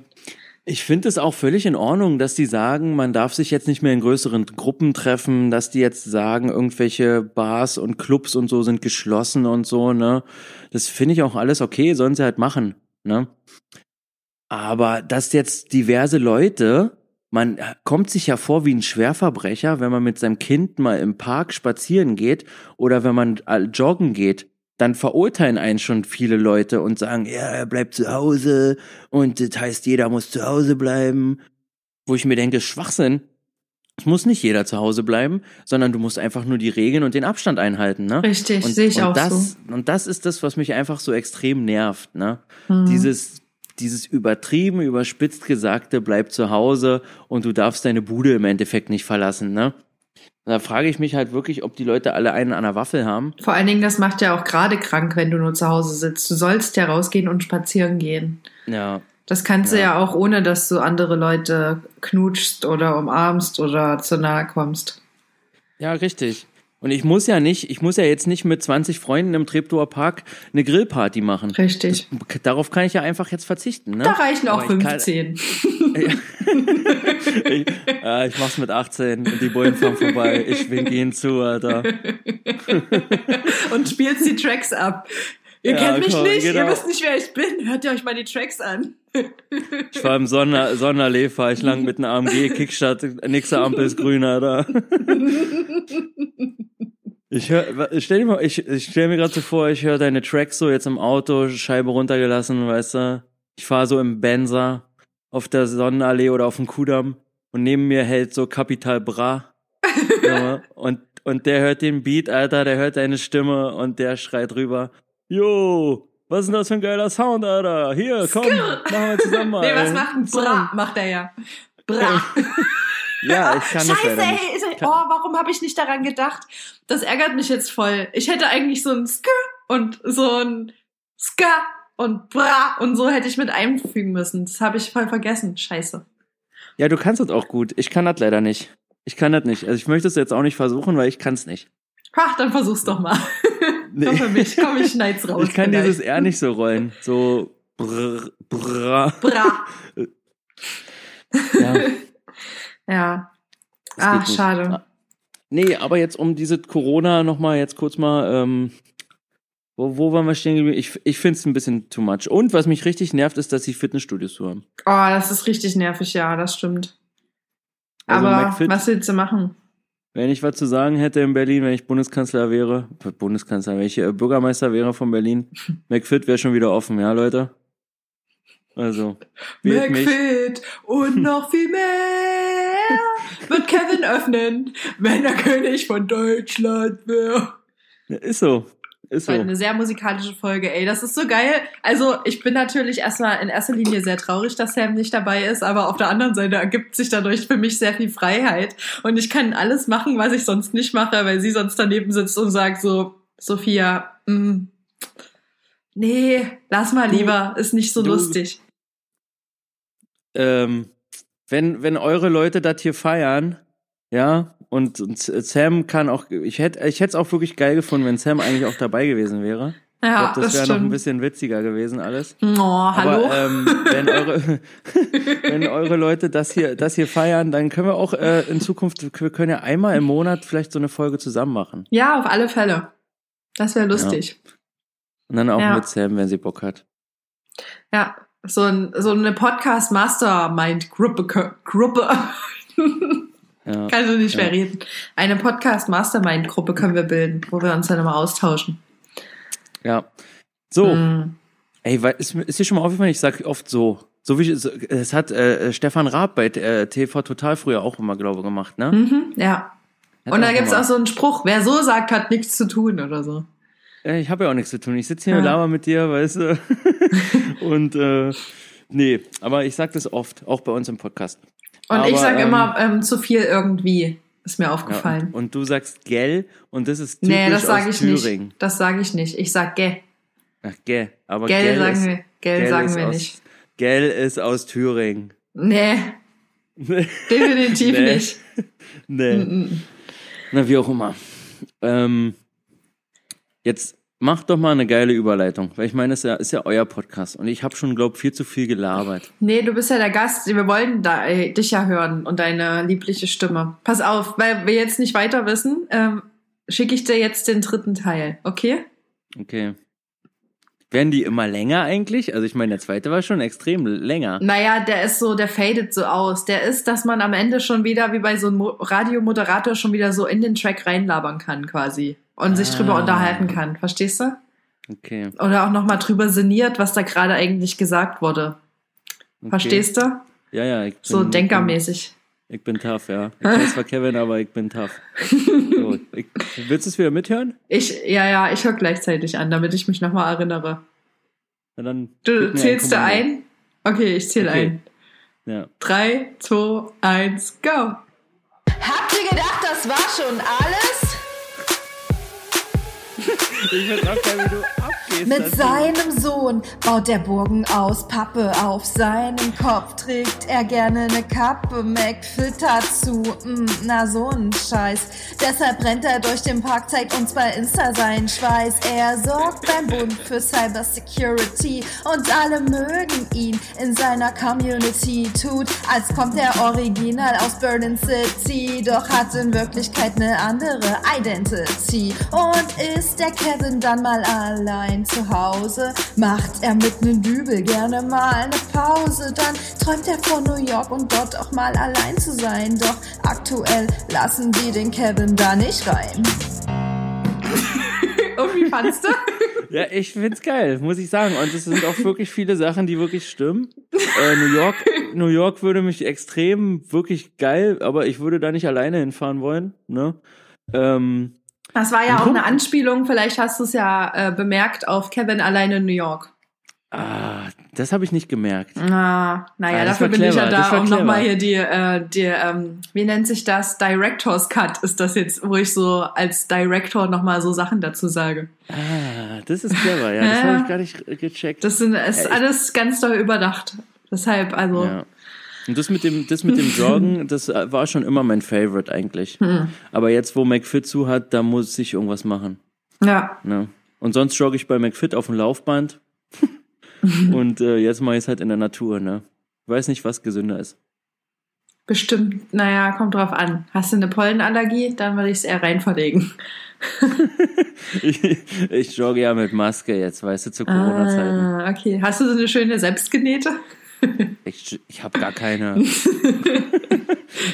S3: ich finde es auch völlig in Ordnung, dass die sagen, man darf sich jetzt nicht mehr in größeren Gruppen treffen, dass die jetzt sagen, irgendwelche Bars und Clubs und so sind geschlossen und so, ne? Das finde ich auch alles okay, sollen sie halt machen, ne? Aber dass jetzt diverse Leute, man kommt sich ja vor wie ein Schwerverbrecher, wenn man mit seinem Kind mal im Park spazieren geht oder wenn man äh, joggen geht dann verurteilen einen schon viele Leute und sagen, ja, er bleibt zu Hause und das heißt, jeder muss zu Hause bleiben. Wo ich mir denke, Schwachsinn. Es muss nicht jeder zu Hause bleiben, sondern du musst einfach nur die Regeln und den Abstand einhalten, ne?
S2: Richtig, sehe ich
S3: und
S2: auch
S3: das, Und das ist das, was mich einfach so extrem nervt, ne?
S2: Mhm.
S3: Dieses, dieses übertrieben, überspitzt gesagte, bleib zu Hause und du darfst deine Bude im Endeffekt nicht verlassen, ne? Da frage ich mich halt wirklich, ob die Leute alle einen an der Waffel haben.
S2: Vor allen Dingen, das macht ja auch gerade krank, wenn du nur zu Hause sitzt. Du sollst ja rausgehen und spazieren gehen.
S3: Ja,
S2: Das kannst du
S3: Ja.
S2: ja auch, ohne dass du andere Leute knutschst oder umarmst oder zu nahe kommst.
S3: Ja, richtig. Und ich muss ja nicht, ich muss ja jetzt nicht mit 20 Freunden im Treptower Park eine Grillparty machen.
S2: Richtig.
S3: Das, darauf kann ich ja einfach jetzt verzichten. Ne?
S2: Da reichen auch
S3: Aber ich kann-
S2: 15.
S3: ich, äh, ich mach's mit 18 und die Bullen fahren vorbei. Ich wink ihnen zu, Alter.
S2: und spielst die Tracks ab. Ihr
S3: Ja,
S2: kennt mich
S3: komm,
S2: nicht,
S3: genau.
S2: ihr wisst nicht, wer ich bin. Hört ihr euch mal die Tracks an.
S3: Ich war im Sonder Sonderlee, fahr ich lang mit einem AMG, Kickstart, nächste Ampel ist grün, Alter. Ich hör, stell dir mal, ich, ich stell mir gerade so vor, ich höre deine Tracks so jetzt im Auto, Scheibe runtergelassen, weißt du. Ich fahre so im Benzer auf der Sonnenallee oder auf dem Kudamm und neben mir hält so Capital Bra. ja, und, und der hört den Beat, Alter, der hört deine Stimme und der schreit rüber, Jo, was ist denn das für ein geiler Sound, Alter? Hier, komm, machen wir zusammen mal.
S2: Nee, was
S3: ey.
S2: macht ein. Bra? Macht er ja. Bra.
S3: Ja, ich kann das
S2: Scheiße,
S3: leider
S2: ey.
S3: nicht. Kann-
S2: Oh, warum habe ich nicht daran gedacht? Das ärgert mich jetzt voll. Ich hätte eigentlich so ein Sk und so ein Ska und Bra und so hätte ich mit einfügen müssen. Das habe ich voll vergessen. Scheiße.
S3: Ja, du kannst das auch gut. Ich kann das leider nicht. Ich kann das nicht. Also ich möchte es jetzt auch nicht versuchen, weil ich kann es nicht.
S2: Ach, dann versuch's doch mal.
S3: Nee.
S2: Komm für mich, komm, ich schneid's raus.
S3: Ich kann
S2: vielleicht.
S3: dieses R nicht so rollen. So brr, brr.
S2: Bra.
S3: Ja,
S2: Ja.
S3: das
S2: Ach,
S3: nicht.
S2: schade.
S3: Nee, aber jetzt um diese Corona nochmal jetzt kurz mal, ähm, wo, wo waren wir stehen geblieben? Ich, ich finde es ein bisschen too much. Und was mich richtig nervt, ist, dass sie Fitnessstudios zu haben.
S2: Oh, das ist richtig nervig, ja, das stimmt.
S3: Also
S2: Aber
S3: McFit-
S2: was willst du machen?
S3: Wenn ich was zu sagen hätte in Berlin, wenn ich Bundeskanzler wäre, äh, Bundeskanzler, wenn ich äh, Bürgermeister wäre von Berlin, McFit wäre schon wieder offen, ja, Leute? Also, wählt.
S2: McFit und noch viel mehr wird Kevin öffnen, wenn er König von Deutschland wäre.
S3: Ja, Ist so. Ist so.
S2: Eine sehr musikalische Folge, ey. Das ist so geil. Also, ich bin natürlich erstmal in erster Linie sehr traurig, dass Sam nicht dabei ist, aber auf der anderen Seite ergibt sich dadurch für mich sehr viel Freiheit. Und ich kann alles machen, was ich sonst nicht mache, weil sie sonst daneben sitzt und sagt so, Sophia, mm, nee, lass mal lieber, ist nicht so
S3: du-
S2: lustig.
S3: ähm, wenn, wenn eure Leute das hier feiern, ja, und, und Sam kann auch, ich hätte ich hätte es auch wirklich geil gefunden, wenn Sam eigentlich auch dabei gewesen wäre. Ich
S2: Ja,
S3: glaube, das
S2: das
S3: wäre noch ein bisschen witziger gewesen alles.
S2: Oh, hallo?
S3: Aber ähm, wenn eure wenn eure Leute das hier das hier feiern, dann können wir auch äh, in Zukunft wir können ja einmal im Monat vielleicht so eine Folge zusammen machen
S2: ja, auf alle Fälle. Das wäre lustig.
S3: und dann auch
S2: Ja.
S3: mit Sam, wenn sie Bock hat.
S2: Ja, so, ein, so eine Podcast-Mastermind-Gruppe. Gruppe.
S3: Ja.
S2: Kann so nicht mehr
S3: Ja.
S2: reden. Eine Podcast-Mastermind-Gruppe können wir bilden, wo wir uns dann immer austauschen.
S3: Ja. So,
S2: Mm.
S3: ey, weil, ist, ist dir schon mal aufgefallen, ich sag oft so. So wie es hat äh, Stefan Raab bei äh, TV Total früher auch immer, glaube ich, gemacht, ne?
S2: Mhm, ja.
S3: Hat
S2: Und da gibt's
S3: immer-
S2: auch so einen Spruch, wer so sagt, hat nichts zu tun oder so.
S3: Ich habe ja auch nichts zu tun. Ich sitze hier
S2: Ja.
S3: und laber mit dir, weißt du. und äh, nee, aber ich sag das oft, auch bei uns im Podcast.
S2: Und
S3: Aber,
S2: ich sage
S3: ähm,
S2: immer ähm, zu viel irgendwie, ist mir
S3: Ja,
S2: aufgefallen.
S3: und, und du sagst gell und das ist typisch
S2: nee, das sage
S3: aus
S2: ich
S3: Thüringen.
S2: nicht. Das sage ich nicht. Ich sag gell.
S3: Ach, gell. Aber
S2: Gell
S3: gell
S2: sagen
S3: ist,
S2: wir. Gell,
S3: gell
S2: sagen
S3: ist
S2: wir
S3: aus,
S2: nicht.
S3: Gell ist aus Thüringen.
S2: Nee, definitiv
S3: Nee.
S2: nicht.
S3: nee. Na, wie auch immer. Ähm, jetzt macht doch mal eine geile Überleitung, weil ich meine, es ist ja, ist ja euer Podcast und ich habe schon, glaub, viel zu viel gelabert.
S2: Nee, du bist ja der Gast. Wir wollen da, äh, dich ja hören und deine liebliche Stimme. Pass auf, weil wir jetzt nicht weiter wissen, ähm, schicke ich dir jetzt den dritten Teil, okay?
S3: Okay. Werden die immer länger eigentlich? Also ich meine, der zweite war schon extrem länger.
S2: Naja, der ist so, der fadet so aus. Der ist, dass man am Ende schon wieder, wie bei so einem Mo- Radiomoderator, schon wieder so in den Track reinlabern kann quasi. Und sich drüber
S3: Ah.
S2: unterhalten kann. Verstehst du?
S3: Okay.
S2: Oder auch nochmal drüber sinniert, was da gerade eigentlich gesagt wurde.
S3: okay.
S2: Verstehst du?
S3: Ja, ja. Ich bin,
S2: So denkermäßig.
S3: Ich bin, ich bin tough, ja. Ich weiß zwar Kevin, aber ich bin tough. So, ich, willst du es wieder mithören?
S2: Ich, ja, ja, ich höre gleichzeitig an, damit ich mich nochmal erinnere.
S3: Na dann.
S2: Du zählst du ein? Okay, ich zähle
S3: Okay.
S2: ein.
S3: Ja.
S2: Drei, zwei, eins, go!
S4: Habt ihr gedacht, das war schon alles?
S3: Ich weiß auch gar nicht, wie abgehst.
S5: Mit
S3: dazu.
S5: seinem Sohn baut der Burgen aus Pappe. Auf seinem Kopf trägt er gerne ne Kappe. McFit dazu, mm, na so ein Scheiß. Deshalb rennt er durch den Park, zeigt uns bei Insta seinen Schweiß. Er sorgt beim Bund für Cyber Security und alle mögen ihn in seiner Community. Tut, als kommt er original aus Berlin City, doch hat in Wirklichkeit ne andere Identity. Und ist der Kevin dann mal allein, zu Hause. Macht er mit nem Dübel gerne mal eine Pause. Dann träumt er von New York und dort auch mal allein zu sein. Doch aktuell lassen die den Kevin da nicht rein.
S2: Und wie fandst du?
S3: Ja, ich find's geil, muss ich sagen. Und es sind auch wirklich viele Sachen, die wirklich stimmen. Äh, New York, New York würde mich extrem wirklich geil, aber ich würde da nicht alleine hinfahren wollen. Ne? Ähm,
S2: Das war ja
S3: Ein
S2: auch eine Anspielung, vielleicht hast du es ja äh, bemerkt, auf Kevin alleine in New York.
S3: ah, das habe ich nicht gemerkt.
S2: Ah, naja,
S3: Ah,
S2: dafür bin ich ja
S3: clever,
S2: da auch nochmal
S3: clever.
S2: hier die, äh, die ähm, wie nennt sich das? Director's Cut ist das jetzt, wo ich so als Director nochmal so Sachen dazu sage.
S3: Ah, das ist clever, ja. Das habe ich gar nicht äh, gecheckt.
S2: Das sind, ist
S3: ich-
S2: alles ganz doll überdacht. Deshalb, also,
S3: Ja. Und das mit dem, das mit dem Joggen, das äh, war schon immer mein Favorite eigentlich.
S2: hm.
S3: Aber jetzt, wo McFit zu hat, da muss ich irgendwas machen.
S2: ja.
S3: Ne? Und sonst jogge ich bei McFit auf dem Laufband. Und äh, jetzt mache ich es halt in der Natur. Ne? Ich weiß nicht, was gesünder ist.
S2: Bestimmt, naja, kommt drauf an. Hast du eine Pollenallergie? Dann würde ich es eher rein verlegen.
S3: Ich, ich jogge ja mit Maske jetzt, weißt du, zu Corona-Zeiten.
S2: Ah, okay. Hast du so eine schöne selbstgenähte?
S3: Ich, ich habe gar keine.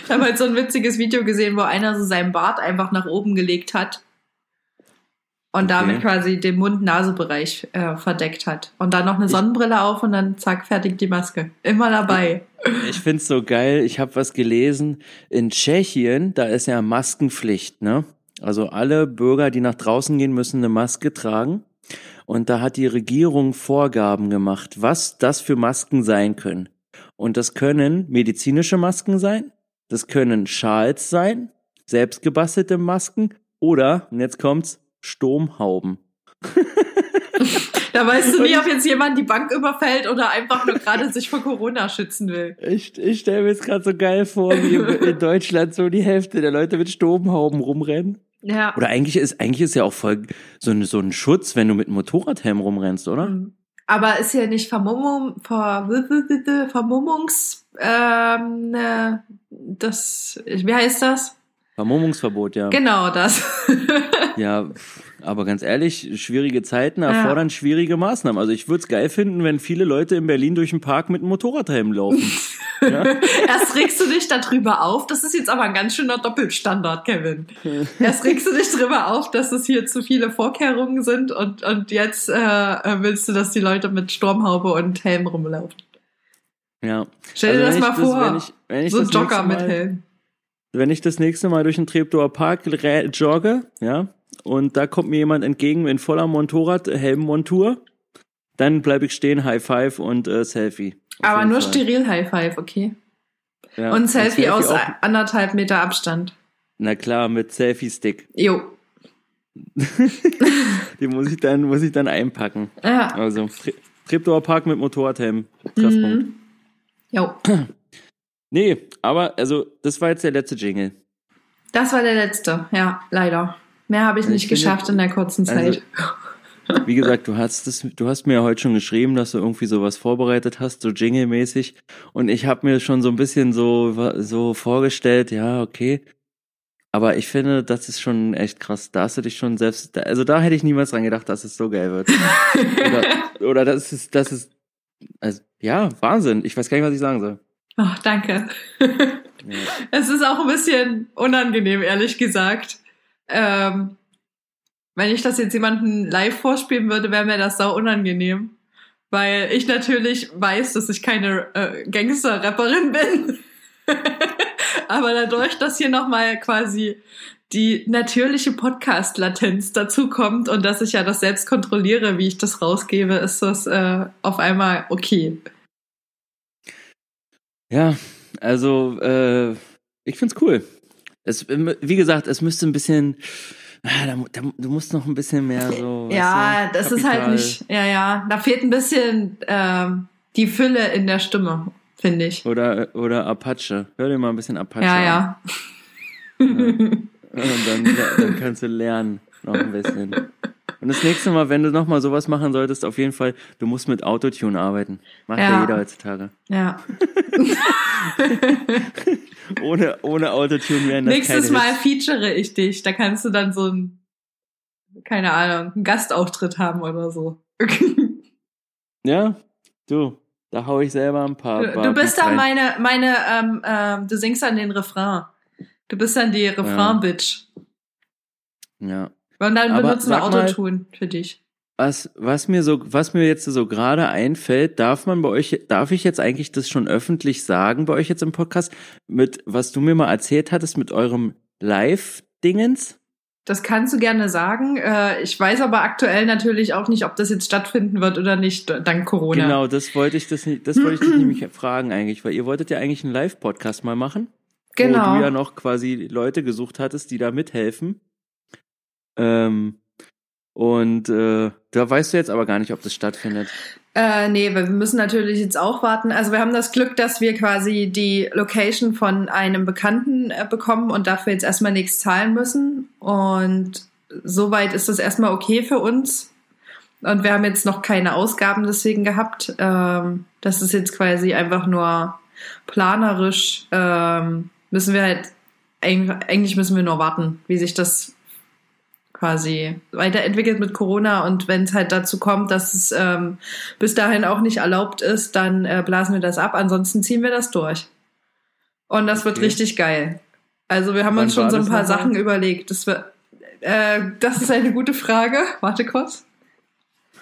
S2: Ich habe halt so ein witziges Video gesehen, wo einer so seinen Bart einfach nach oben gelegt hat und
S3: Okay.
S2: damit quasi den Mund-Nase-Bereich äh, verdeckt hat. Und dann noch eine Sonnenbrille auf und dann zack, fertig die Maske. Immer dabei.
S3: Ich find's so geil. Ich habe was gelesen. In Tschechien, da ist ja Maskenpflicht, ne? Also alle Bürger, die nach draußen gehen, müssen eine Maske tragen. Und da hat die Regierung Vorgaben gemacht, was das für Masken sein können. Und das können medizinische Masken sein, das können Schals sein, selbstgebastelte Masken oder, und jetzt kommt's, Sturmhauben.
S2: Da weißt du nie, ob jetzt jemand die Bank überfällt oder einfach nur gerade sich vor Corona schützen will.
S3: Ich, ich stelle mir jetzt gerade so geil vor, wie in Deutschland so die Hälfte der Leute mit Sturmhauben rumrennen.
S2: Ja.
S3: Oder eigentlich ist, eigentlich ist ja auch voll so ein, so ein Schutz, wenn du mit einem Motorradhelm rumrennst, oder?
S2: Mhm. Aber ist ja nicht Vermummung, Ver, Vermummungs, ähm, äh, das, wie heißt das?
S3: Vermummungsverbot, ja.
S2: Genau das.
S3: Ja, pff, aber ganz ehrlich, schwierige Zeiten
S2: Ja.
S3: erfordern schwierige Maßnahmen. Also ich würde es geil finden, wenn viele Leute in Berlin durch den Park mit einem Motorradhelm laufen. ja?
S2: Erst regst du dich darüber auf, das ist jetzt aber ein ganz schöner Doppelstandard, Kevin. Erst regst du dich darüber auf, dass es hier zu viele Vorkehrungen sind und, und jetzt äh, willst du, dass die Leute mit Sturmhaube und Helm rumlaufen.
S3: ja.
S2: Stell dir
S3: Also
S2: das
S3: wenn
S2: mal vor.
S3: wenn ich, wenn ich
S2: so ein
S3: das
S2: Jogger mit Helm.
S3: Wenn ich das nächste Mal durch den Treptower Park jogge, ja, und da kommt mir jemand entgegen in voller Motorradhelmmontur, dann bleibe ich stehen, High Five und äh, Selfie.
S2: Aber nur
S3: Fall.
S2: steril High Five, okay?
S3: Ja,
S2: und Selfie, aus
S3: auch,
S2: anderthalb Meter Abstand.
S3: Na klar, mit Selfie-Stick.
S2: Jo.
S3: Den muss ich dann, muss ich dann einpacken.
S2: Ja.
S3: Also, Tre Treptower Park mit Motorradhelm. Treffpunkt.
S2: Mhm. Jo.
S3: Nee, aber, also, das war jetzt der letzte Jingle.
S2: Das war der letzte, ja, leider. Mehr habe ich
S3: Also
S2: nicht
S3: ich finde-
S2: geschafft in der kurzen
S3: also-
S2: Zeit.
S3: Wie gesagt, du hast das, du hast mir ja heute schon geschrieben, dass du irgendwie sowas vorbereitet hast, so Jingle-mäßig. Und ich habe mir schon so ein bisschen so, so vorgestellt, ja, okay. Aber ich finde, das ist schon echt krass. Da hast du dich schon selbst, also da hätte ich niemals dran gedacht, dass es so geil wird. oder, oder das ist, das ist, also, ja, Wahnsinn. Ich weiß gar nicht, was ich sagen soll.
S2: Ach, danke.
S3: Ja.
S2: Es ist auch ein bisschen unangenehm, ehrlich gesagt. Ähm, wenn ich das jetzt jemandem live vorspielen würde, wäre mir das sau unangenehm. Weil ich natürlich weiß, dass ich keine äh, Gangster-Rapperin bin. Aber dadurch, dass hier nochmal quasi die natürliche Podcast-Latenz dazu kommt und dass ich ja das selbst kontrolliere, wie ich das rausgebe, ist das äh, auf einmal okay.
S3: Ja, also äh, ich find's cool. Es, wie gesagt, es müsste ein bisschen, ah, da, da, du musst noch ein bisschen mehr so.
S2: Ja,
S3: weißt du,
S2: das ist halt
S3: Kapital.
S2: nicht, ja, ja, da fehlt ein bisschen ähm, die Fülle in der Stimme, finde ich.
S3: Oder oder Apache. Hör dir mal ein bisschen Apache.
S2: Ja,
S3: an.
S2: ja.
S3: Und dann, dann kannst du lernen noch ein bisschen. Und das nächste Mal, wenn du noch mal sowas machen solltest, auf jeden Fall, du musst mit Autotune arbeiten. Macht ja,
S2: Ja.
S3: jeder heutzutage.
S2: ja.
S3: Ohne ohne Autotune wären das
S2: Nächstes Mal feature ich dich. Da kannst du dann so ein, keine Ahnung, einen Gastauftritt haben oder so.
S3: Ja, du, da hau ich selber ein paar.
S2: Du, du bist dann meine, meine, ähm, ähm, du singst dann den Refrain. Du bist dann die Refrain-Bitch.
S3: Ja.
S2: Und dann
S3: Aber
S2: benutzen wir
S3: mal-
S2: Autotune für dich.
S3: Was, was mir so, was mir jetzt so gerade einfällt, darf man bei euch, darf ich jetzt eigentlich das schon öffentlich sagen bei euch jetzt im Podcast, mit, was du mir mal erzählt hattest mit eurem Live-Dingens?
S2: Das kannst du gerne sagen. Äh, ich weiß aber aktuell natürlich auch nicht, ob das jetzt stattfinden wird oder nicht, dank Corona.
S3: Genau, das wollte ich das das wollte ich dich nämlich fragen eigentlich, weil ihr wolltet ja eigentlich einen Live-Podcast mal machen. Wo
S2: Genau.
S3: du ja noch quasi Leute gesucht hattest, die da mithelfen. Ähm, und äh, da weißt du jetzt aber gar nicht, ob das stattfindet.
S2: Äh, nee, wir müssen natürlich jetzt auch warten. Also wir haben das Glück, dass wir quasi die Location von einem Bekannten äh, bekommen und dafür jetzt erstmal nichts zahlen müssen. Und soweit ist das erstmal okay für uns. Und wir haben jetzt noch keine Ausgaben deswegen gehabt. Ähm, das ist jetzt quasi einfach nur planerisch. Ähm, müssen wir halt, eigentlich müssen wir nur warten, wie sich das quasi weiterentwickelt mit Corona und wenn es halt dazu kommt, dass es ähm, bis dahin auch nicht erlaubt ist, dann äh, blasen wir das ab. Ansonsten ziehen wir das durch. Und das wird
S3: Okay.
S2: richtig geil. Also wir haben
S3: Wann
S2: uns schon so ein paar? Sachen überlegt. Das, wird, äh, das ist eine gute Frage. Warte kurz.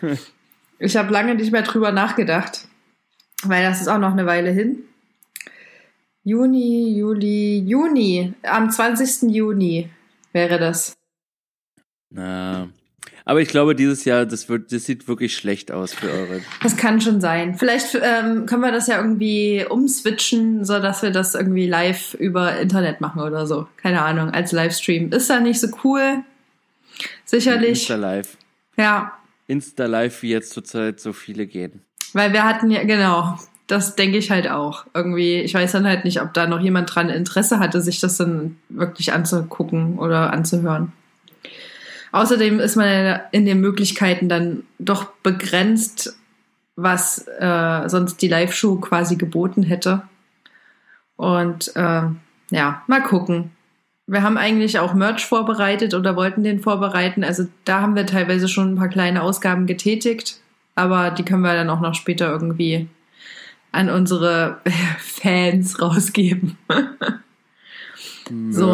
S2: Ich habe lange nicht mehr drüber nachgedacht, weil das ist auch noch eine Weile hin. Juni, Juli, Juni. Am 20. Juni wäre das.
S3: Na, aber ich glaube, dieses Jahr, das wird, das sieht wirklich schlecht aus für eure.
S2: Das kann schon sein. Vielleicht ähm, können wir das ja irgendwie umswitchen, so dass wir das irgendwie live über Internet machen oder so. Keine Ahnung, als Livestream. Ist da nicht so cool. Sicherlich.
S3: Insta Live.
S2: Ja,
S3: Insta Live, wie jetzt zurzeit so viele gehen.
S2: weil wir hatten ja, genau, das denke ich halt auch. Irgendwie, ich weiß dann halt nicht, ob da noch jemand dran Interesse hatte, sich das dann wirklich anzugucken oder anzuhören. Außerdem ist man in den Möglichkeiten dann doch begrenzt, was äh, sonst die Live-Show quasi geboten hätte. Und äh, ja, mal gucken. Wir haben eigentlich auch Merch vorbereitet oder wollten den vorbereiten. Also da haben wir teilweise schon ein paar kleine Ausgaben getätigt, aber die können wir dann auch noch später irgendwie an unsere Fans rausgeben. So.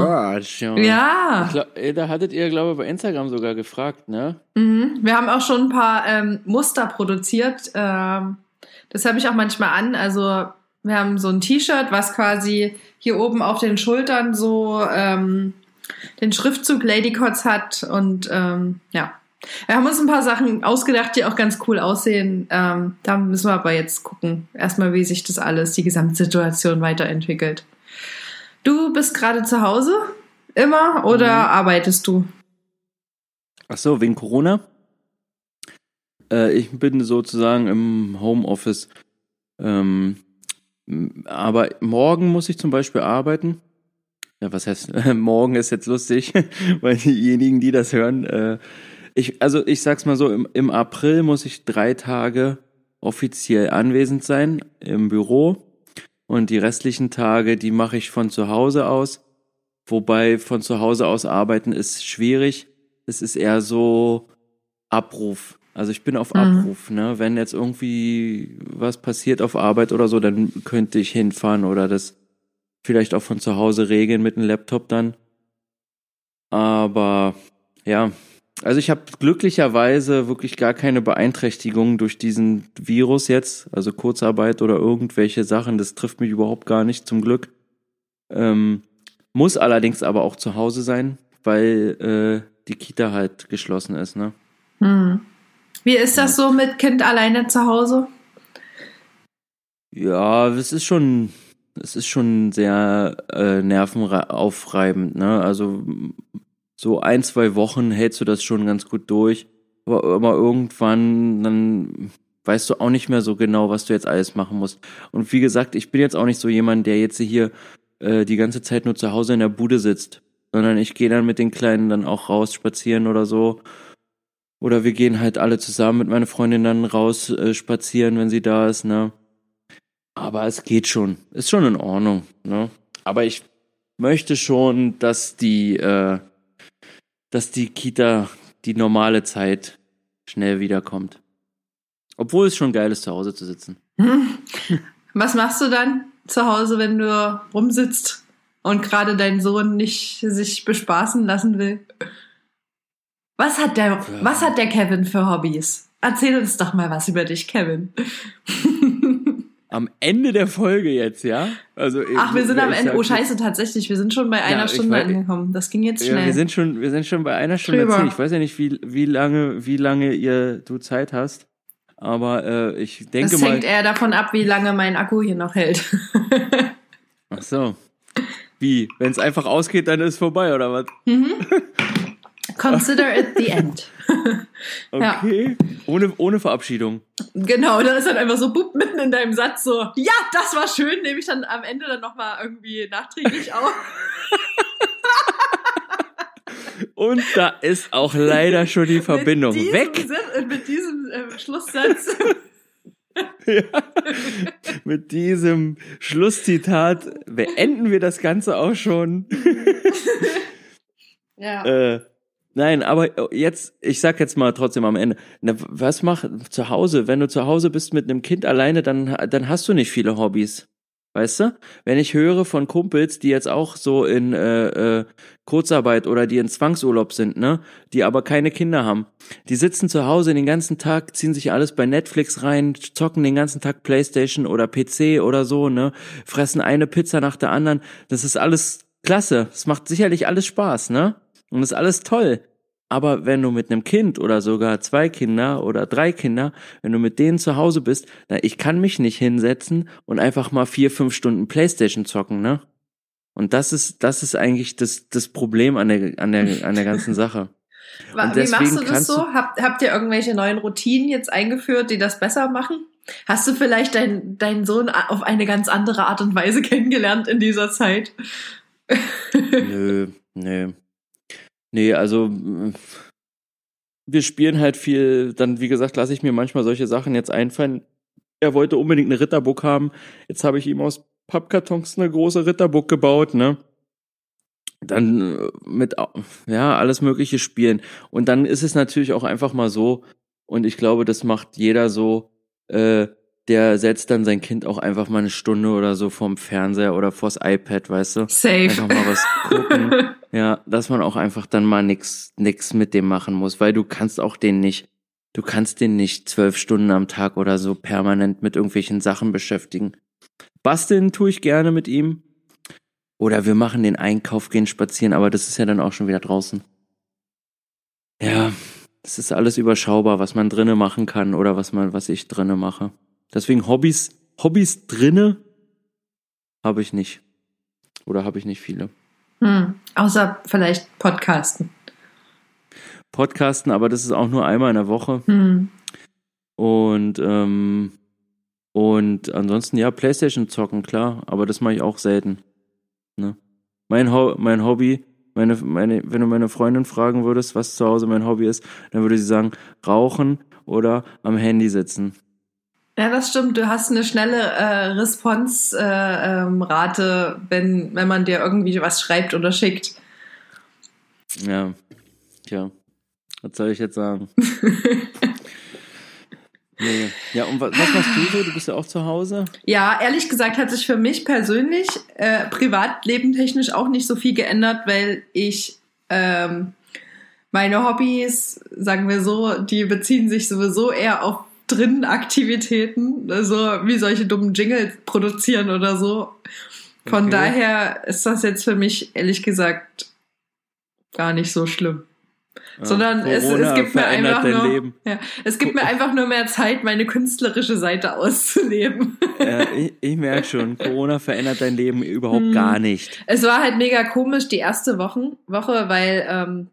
S3: Ja, glaub, da hattet ihr, glaube ich, bei Instagram sogar gefragt, ne?
S2: Mhm. Wir haben auch schon ein paar ähm, Muster produziert. Ähm, das habe ich auch manchmal an. Also wir haben so ein T-Shirt, was quasi hier oben auf den Schultern so ähm, den Schriftzug Ladycots hat. Und ähm, ja, wir haben uns ein paar Sachen ausgedacht, die auch ganz cool aussehen. Ähm, da müssen wir aber jetzt gucken, erstmal, wie sich das alles, die Gesamtsituation weiterentwickelt. Du bist gerade zu Hause? Immer oder
S3: Mhm.
S2: arbeitest du?
S3: Ach so, wegen Corona? Äh, ich bin sozusagen im Homeoffice. Ähm, aber morgen muss ich zum Beispiel arbeiten. Ja, was heißt, morgen ist jetzt lustig, weil diejenigen, die das hören, äh, ich, also ich sag's mal so, im, im April muss ich drei Tage offiziell anwesend sein im Büro und die restlichen Tage, die mache ich von zu Hause aus. Wobei von zu Hause aus arbeiten ist schwierig. Es ist eher so Abruf. Also ich bin auf
S2: Mhm.
S3: Abruf, ne? Wenn jetzt irgendwie was passiert auf Arbeit oder so, dann könnte ich hinfahren oder das vielleicht auch von zu Hause regeln mit einem Laptop dann. Aber ja, also ich habe glücklicherweise wirklich gar keine Beeinträchtigung durch diesen Virus jetzt, also Kurzarbeit oder irgendwelche Sachen, das trifft mich überhaupt gar nicht zum Glück. Ähm, muss allerdings aber auch zu Hause sein, weil äh, die Kita halt geschlossen ist, ne?
S2: Hm. Wie ist das so mit Kind alleine zu Hause?
S3: Ja, es ist schon, es ist schon sehr äh, nervenaufreibend, ne? Also so ein, zwei Wochen hältst du das schon ganz gut durch, aber, aber irgendwann dann weißt du auch nicht mehr so genau, was du jetzt alles machen musst. Und wie gesagt, ich bin jetzt auch nicht so jemand, der jetzt hier äh, die ganze Zeit nur zu Hause in der Bude sitzt, sondern ich gehe dann mit den Kleinen dann auch raus spazieren oder so. Oder wir gehen halt alle zusammen mit meiner Freundin dann raus äh, spazieren, wenn sie da ist, ne? Aber es geht schon. Ist schon in Ordnung, ne? Aber ich möchte schon, dass die, äh, dass die Kita die normale Zeit schnell wiederkommt. Obwohl es schon geil ist, zu Hause zu sitzen.
S2: Was machst du dann zu Hause, wenn du rumsitzt und gerade dein Sohn nicht sich bespaßen lassen will? Was hat der, was hat der Kevin für Hobbys? Erzähl uns doch mal was über dich, Kevin.
S3: Am Ende der Folge jetzt, ja? Also
S2: Ach, wir sind am Ende. Oh Scheiße, tatsächlich. Wir sind schon bei einer
S3: ich
S2: Stunde
S3: weiß-
S2: angekommen. Das ging jetzt
S3: Ja,
S2: schnell.
S3: wir sind schon, wir sind schon bei einer Stunde
S2: Drüber.
S3: zehn. Ich weiß ja nicht, wie, wie lange, wie lange ihr du Zeit hast. Aber äh, ich denke
S2: das
S3: mal.
S2: hängt eher davon ab, wie lange mein Akku hier noch hält.
S3: Ach so. Wie? Wenn es einfach ausgeht, dann ist vorbei, oder was?
S2: Consider it the end. Ja.
S3: Okay. Ohne, ohne Verabschiedung.
S2: Genau, dann ist dann einfach so bupp, mitten in deinem Satz so, ja, das war schön, nehme ich dann am Ende dann nochmal irgendwie nachträglich auf.
S3: Und da ist auch leider schon die Verbindung
S2: mit
S3: weg.
S2: Sinn, und mit diesem äh, Schlusssatz.
S3: Ja. Mit diesem Schlusszitat beenden wir das Ganze auch schon.
S2: ja.
S3: Äh, nein, aber jetzt, ich sag jetzt mal trotzdem am Ende, na, was mach zu Hause? Wenn du zu Hause bist mit einem Kind alleine, dann, dann hast du nicht viele Hobbys. Weißt du? Wenn ich höre von Kumpels, die jetzt auch so in äh, äh, Kurzarbeit oder die in Zwangsurlaub sind, ne, die aber keine Kinder haben, die sitzen zu Hause den ganzen Tag, ziehen sich alles bei Netflix rein, zocken den ganzen Tag Playstation oder PC oder so, ne, fressen eine Pizza nach der anderen. Das ist alles klasse. Es macht sicherlich alles Spaß, ne? Und ist alles toll. Aber wenn du mit einem Kind oder sogar zwei Kinder oder drei Kinder, wenn du mit denen zu Hause bist, na, ich kann mich nicht hinsetzen und einfach mal vier, fünf Stunden Playstation zocken, ne? Und das ist, das ist eigentlich das, das Problem an der, an der, an der ganzen Sache. Und
S2: Wie machst du das so? Habt, habt ihr irgendwelche neuen Routinen jetzt eingeführt, die das besser machen? Hast du vielleicht dein, deinen Sohn auf eine ganz andere Art und Weise kennengelernt in dieser Zeit?
S3: Nö, nö. Nee, also mm, wir spielen halt viel, dann wie gesagt, lasse ich mir manchmal solche Sachen jetzt einfallen. Er wollte unbedingt eine Ritterburg haben. Jetzt habe ich ihm aus Pappkartons eine große Ritterburg gebaut, ne? Dann äh, mit ja, alles mögliche spielen. Und dann ist es natürlich auch einfach mal so, und ich glaube, das macht jeder so, äh, der setzt dann sein Kind auch einfach mal eine Stunde oder so vorm Fernseher oder vors iPad, weißt du?
S2: Safe.
S3: Einfach mal was gucken. Ja, dass man auch einfach dann mal nix, nix mit dem machen muss, weil du kannst auch den nicht, du kannst den nicht zwölf Stunden am Tag oder so permanent mit irgendwelchen Sachen beschäftigen. Basteln tue ich gerne mit ihm. Oder wir machen den Einkauf, gehen spazieren, aber das ist ja dann auch schon wieder draußen. Ja, das ist alles überschaubar, was man drinne machen kann oder was man, was ich drinne mache. Deswegen Hobbys, Hobbys drinne habe ich nicht. Oder habe ich nicht viele.
S2: Hm. Außer vielleicht Podcasten.
S3: Podcasten, aber das ist auch nur einmal in der Woche.
S2: Hm.
S3: Und, ähm, und ansonsten, ja, Playstation zocken, klar, aber das mache ich auch selten. Ne? Mein, Ho mein Hobby, meine, meine, wenn du meine Freundin fragen würdest, was zu Hause mein Hobby ist, dann würde sie sagen, rauchen oder am Handy sitzen.
S2: Ja, das stimmt. Du hast eine schnelle äh, Response-Rate, äh, ähm, Rate, wenn, wenn man dir irgendwie was schreibt oder schickt.
S3: Ja, tja, was soll ich jetzt sagen? nee. Ja, und was, was machst du so? Du bist ja auch zu Hause?
S2: Ja, ehrlich gesagt hat sich für mich persönlich äh, Privatleben technisch auch nicht so viel geändert, weil ich ähm, meine Hobbys, sagen wir so, die beziehen sich sowieso eher auf drinnen Aktivitäten, also wie solche dummen Jingles produzieren oder so. Von
S3: Okay.
S2: daher ist das jetzt für mich ehrlich gesagt gar nicht so schlimm.
S3: Ja,
S2: Sondern es, es gibt mir einfach nur. Ja, es gibt mir einfach nur mehr Zeit, meine künstlerische Seite auszuleben.
S3: Ja, ich, ich merke schon, Corona verändert dein Leben überhaupt
S2: Hm.
S3: gar nicht.
S2: Es war halt mega komisch die erste Wochen, Woche, weil ähm,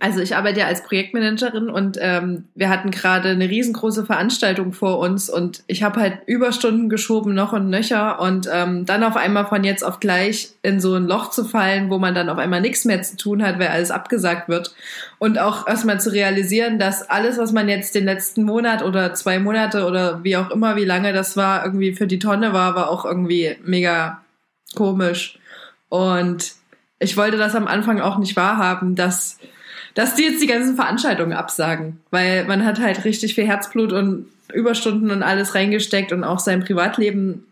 S2: also ich arbeite ja als Projektmanagerin und ähm, wir hatten gerade eine riesengroße Veranstaltung vor uns und ich habe halt Überstunden geschoben noch und nöcher und ähm, dann auf einmal von jetzt auf gleich in so ein Loch zu fallen, wo man dann auf einmal nichts mehr zu tun hat, weil alles abgesagt wird. Und auch erstmal zu realisieren, dass alles, was man jetzt den letzten Monat oder zwei Monate oder wie auch immer, wie lange das war, irgendwie für die Tonne war, war auch irgendwie mega komisch. Und ich wollte das am Anfang auch nicht wahrhaben, dass dass die jetzt die ganzen Veranstaltungen absagen, weil man hat halt richtig viel Herzblut und Überstunden und alles reingesteckt und auch sein Privatleben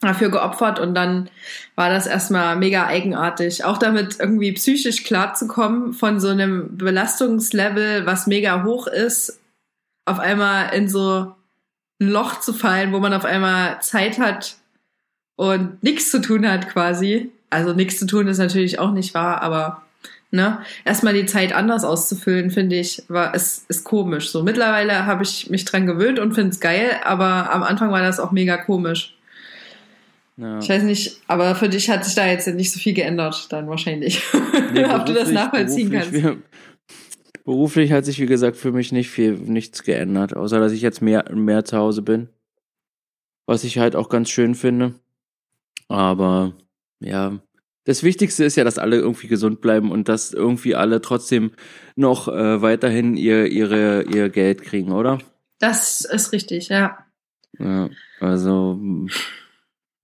S2: dafür geopfert und dann war das erstmal mega eigenartig. Auch damit irgendwie psychisch klarzukommen von so einem Belastungslevel, was mega hoch ist, auf einmal in so ein Loch zu fallen, wo man auf einmal Zeit hat und nichts zu tun hat quasi. Also nichts zu tun ist natürlich auch nicht wahr, aber ne, erstmal die Zeit anders auszufüllen, finde ich, war ist, ist komisch. So mittlerweile habe ich mich dran gewöhnt und finde es geil, aber am Anfang war das auch mega komisch.
S3: Ja.
S2: Ich weiß nicht, aber für dich hat sich da jetzt nicht so viel geändert, dann wahrscheinlich.
S3: Nee,
S2: Ob du das nachvollziehen kannst.
S3: wir- Beruflich hat sich, wie gesagt, für mich nicht viel, nichts geändert, außer dass ich jetzt mehr, mehr zu Hause bin. Was ich halt auch ganz schön finde. Aber, ja. Das Wichtigste ist ja, dass alle irgendwie gesund bleiben und dass irgendwie alle trotzdem noch äh, weiterhin ihr, ihre, ihr Geld kriegen, oder?
S2: Das ist richtig, ja.
S3: Ja, also,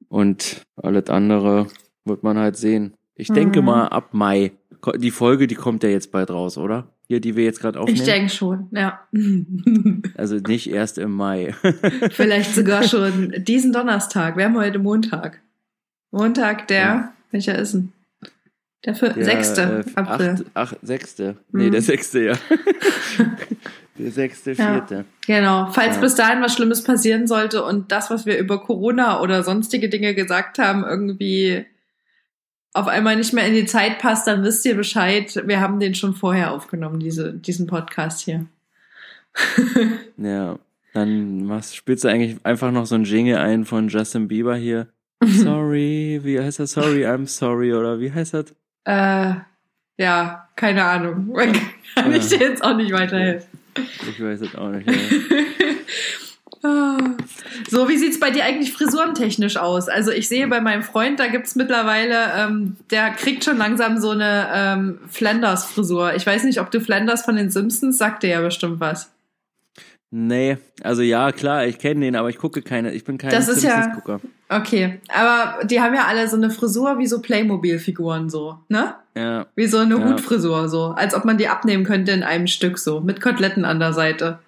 S3: und alles andere wird man halt sehen. Ich denke
S2: Mhm.
S3: mal ab Mai. Die Folge, die kommt ja jetzt bald raus, oder? Hier, die wir jetzt gerade aufnehmen.
S2: Ich denke schon, ja.
S3: Also nicht erst im Mai.
S2: Vielleicht sogar schon diesen Donnerstag. Wir haben heute Montag. Montag, der,
S3: Ja.
S2: Welcher ist denn? Der,
S3: Der,
S2: sechste
S3: äh,
S2: April.
S3: Acht, acht, sechste. Nee,
S2: Mhm.
S3: der sechste, ja. der sechste,
S2: Ja.
S3: vierte.
S2: Genau. Falls
S3: Ja.
S2: bis dahin was Schlimmes passieren sollte und das, was wir über Corona oder sonstige Dinge gesagt haben, irgendwie auf einmal nicht mehr in die Zeit passt, dann wisst ihr Bescheid. Wir haben den schon vorher aufgenommen, diese, diesen Podcast hier.
S3: Ja. Dann machst, spielst du eigentlich einfach noch so ein Jingle ein von Justin Bieber hier. Sorry, wie heißt das? Sorry, I'm sorry, oder wie heißt das?
S2: äh, ja, keine Ahnung. Kann ich dir jetzt auch nicht weiterhelfen.
S3: Ich weiß es auch nicht. Ja.
S2: Ah. So, wie sieht's bei dir eigentlich frisurentechnisch aus? Also ich sehe bei meinem Freund, da gibt's mittlerweile, ähm, der kriegt schon langsam so eine ähm, Flanders-Frisur. Ich weiß nicht, ob du Flanders von den Simpsons, sagt dir ja bestimmt was.
S3: Nee, also ja, klar, ich kenne den, aber ich gucke keine, ich bin kein
S2: Das ist ja-
S3: Simpsons-Gucker.
S2: Okay, aber die haben ja alle so eine Frisur wie so Playmobil-Figuren so, ne?
S3: Ja,
S2: Wie so eine
S3: Ja.
S2: Hutfrisur so, als ob man die abnehmen könnte in einem Stück so, mit Koteletten an der Seite.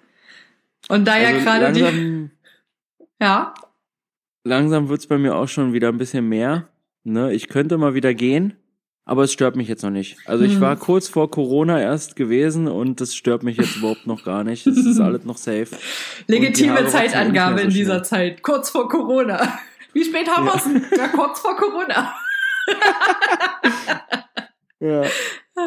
S2: Und da ja
S3: also
S2: gerade die, ja,
S3: langsam wird's bei mir auch schon wieder ein bisschen mehr. Ne? Ich könnte mal wieder gehen, aber es stört mich jetzt noch nicht. Also ich
S2: Hm.
S3: war kurz vor Corona erst gewesen und das stört mich jetzt überhaupt noch gar nicht. Es ist alles noch safe.
S2: legitime Zeitangabe
S3: mehr
S2: in
S3: so
S2: dieser
S3: schnell.
S2: Zeit, kurz vor Corona. Wie spät haben
S3: Ja.
S2: wir's denn? Ja, kurz vor Corona.
S3: Ja.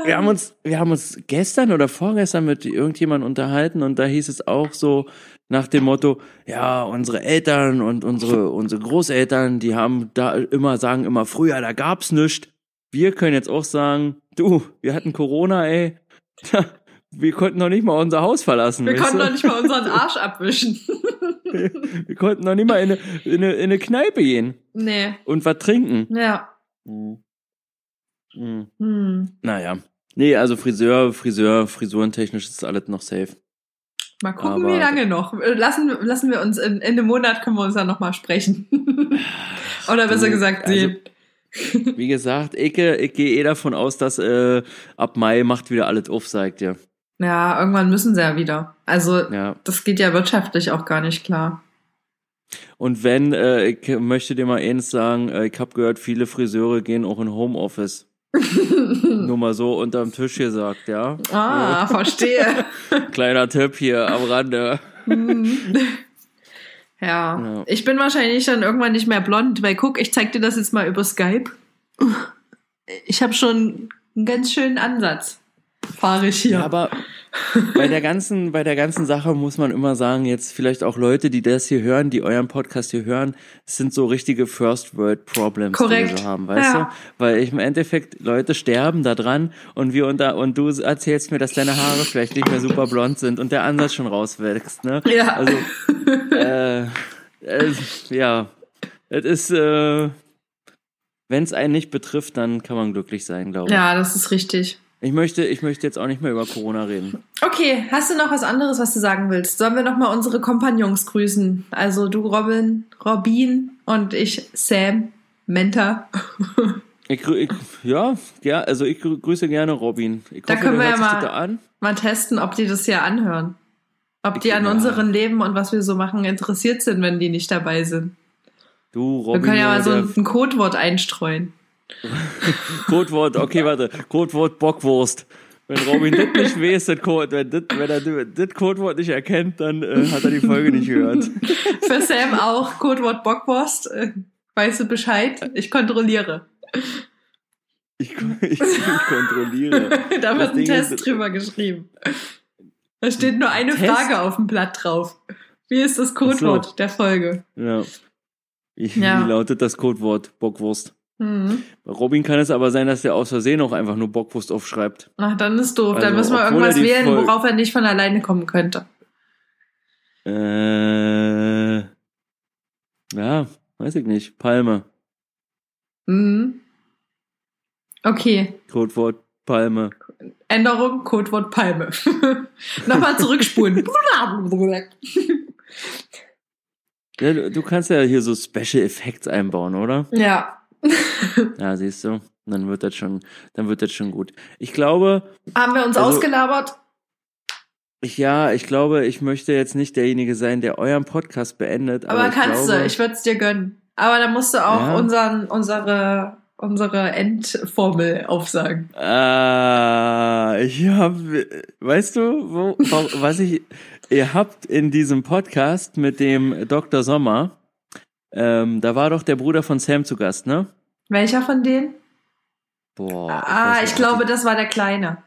S3: Wir haben uns, wir haben uns gestern oder vorgestern mit irgendjemandem unterhalten und da hieß es auch so nach dem Motto, ja, unsere Eltern und unsere, unsere Großeltern, die haben da immer, sagen immer, früher, da gab's nichts. Wir können jetzt auch sagen, du, wir hatten Corona, ey. Wir konnten noch nicht mal unser Haus verlassen.
S2: Wir konnten
S3: du?
S2: doch nicht mal unseren Arsch abwischen.
S3: wir konnten noch nicht mal in eine, in eine, in eine Kneipe gehen
S2: nee,
S3: und was trinken.
S2: ja.
S3: Mhm. Mhm.
S2: Hm.
S3: Naja. Nee, also Friseur, Friseur, frisurentechnisch ist alles noch safe.
S2: Mal gucken,
S3: Aber-
S2: wie lange noch. Lassen, lassen wir uns in, in einem Monat können wir uns dann nochmal sprechen. Oder besser
S3: Du,
S2: gesagt,
S3: also-
S2: sehen.
S3: Wie gesagt, ich, ich gehe eh davon aus, dass äh, ab Mai macht wieder alles auf, sagt ihr.
S2: Ja, irgendwann müssen sie ja wieder. Also,
S3: Ja.
S2: das geht ja wirtschaftlich auch gar nicht klar.
S3: Und wenn, äh, ich möchte dir mal eins sagen, äh, ich habe gehört, viele Friseure gehen auch in Homeoffice. Nur mal so unterm Tisch gesagt, ja.
S2: Ah, verstehe.
S3: Kleiner Tipp hier am Rande.
S2: Ja.
S3: Ja.
S2: ich bin wahrscheinlich dann irgendwann nicht mehr blond, weil guck, ich zeig dir das jetzt mal über Skype. Ich habe schon einen ganz schönen Ansatz. Fahre ich hier.
S3: Ja, aber bei der ganzen, bei der ganzen Sache muss man immer sagen, jetzt vielleicht auch Leute, die das hier hören, die euren Podcast hier hören, sind so richtige First World Problems, die
S2: Korrekt.
S3: wir so haben, weißt
S2: Ja.
S3: du? Weil ich im Endeffekt Leute sterben da dran und wir und da und du erzählst mir, dass deine Haare vielleicht nicht mehr super blond sind und der Ansatz schon rauswächst, ne?
S2: Ja.
S3: Also äh, äh, ja, es ist äh, wenn es einen nicht betrifft, dann kann man glücklich sein, glaube ich.
S2: ja, das ist richtig.
S3: Ich möchte, ich möchte jetzt auch nicht mehr über Corona reden.
S2: Okay, hast du noch was anderes, was du sagen willst? Sollen wir noch mal unsere Kompagnons grüßen? Also du Robin, Robin und ich Sam, Menta.
S3: Ich, ich, ja, ja, also ich grü- grüße gerne Robin. Ich
S2: Da
S3: hoffe,
S2: können wir ja mal-. Mal testen, ob die das hier anhören. Ob die an
S3: Ja.
S2: unserem Leben und was wir so machen interessiert sind, wenn die nicht dabei sind.
S3: Du,
S2: Wir
S3: Robin,
S2: können ja mal so ein, ein Codewort einstreuen.
S3: Codewort, okay, warte, Codewort Bockwurst. Wenn Robin das nicht weiß, das Code, wenn, das, wenn er das Codewort nicht erkennt, dann äh, hat er die Folge nicht gehört.
S2: Für Sam auch Codewort Bockwurst. Äh, Weißt du Bescheid? Ich kontrolliere.
S3: Ich, ich, ich kontrolliere.
S2: da wird ein Test
S3: ist-
S2: drüber geschrieben. Da steht nur eine
S3: Test?
S2: Frage auf dem Blatt drauf. Wie ist das Codewort
S3: so.
S2: der Folge?
S3: Ja. Ich,
S2: Ja.
S3: Wie lautet das Codewort Bockwurst?
S2: Mhm.
S3: Bei Robin kann es aber sein, dass der aus Versehen auch einfach nur Bockwurst aufschreibt.
S2: Ach, dann ist doof. dann
S3: Also,
S2: müssen wir irgendwas wählen,
S3: Fol-
S2: worauf er nicht von alleine kommen könnte.
S3: Äh, ja, weiß ich nicht. Palme.
S2: Mhm. Okay.
S3: Codewort Palme.
S2: Änderung, Codewort Palme. Nochmal zurückspulen.
S3: Ja, du, du kannst ja hier so Special Effects einbauen, oder?
S2: ja.
S3: Ja, siehst du. Dann wird das schon, dann wird das schon gut. Ich glaube,
S2: Haben wir uns
S3: Also-
S2: ausgelabert?
S3: ich, ja, ich glaube, ich möchte jetzt nicht derjenige sein, der euren Podcast beendet. Aber,
S2: Aber kannst
S3: glaube,
S2: du, ich würde es dir gönnen. Aber dann musst du auch
S3: Ja.
S2: unseren, unsere, unsere Endformel aufsagen.
S3: Ah, ich hab, weißt du, wo, was ich, ihr habt in diesem Podcast mit dem Dr. Sommer, ähm, da war doch der Bruder von Sam zu Gast, ne?
S2: Welcher von denen?
S3: Boah.
S2: ah, ich
S3: nicht,
S2: glaube, das war der Kleine.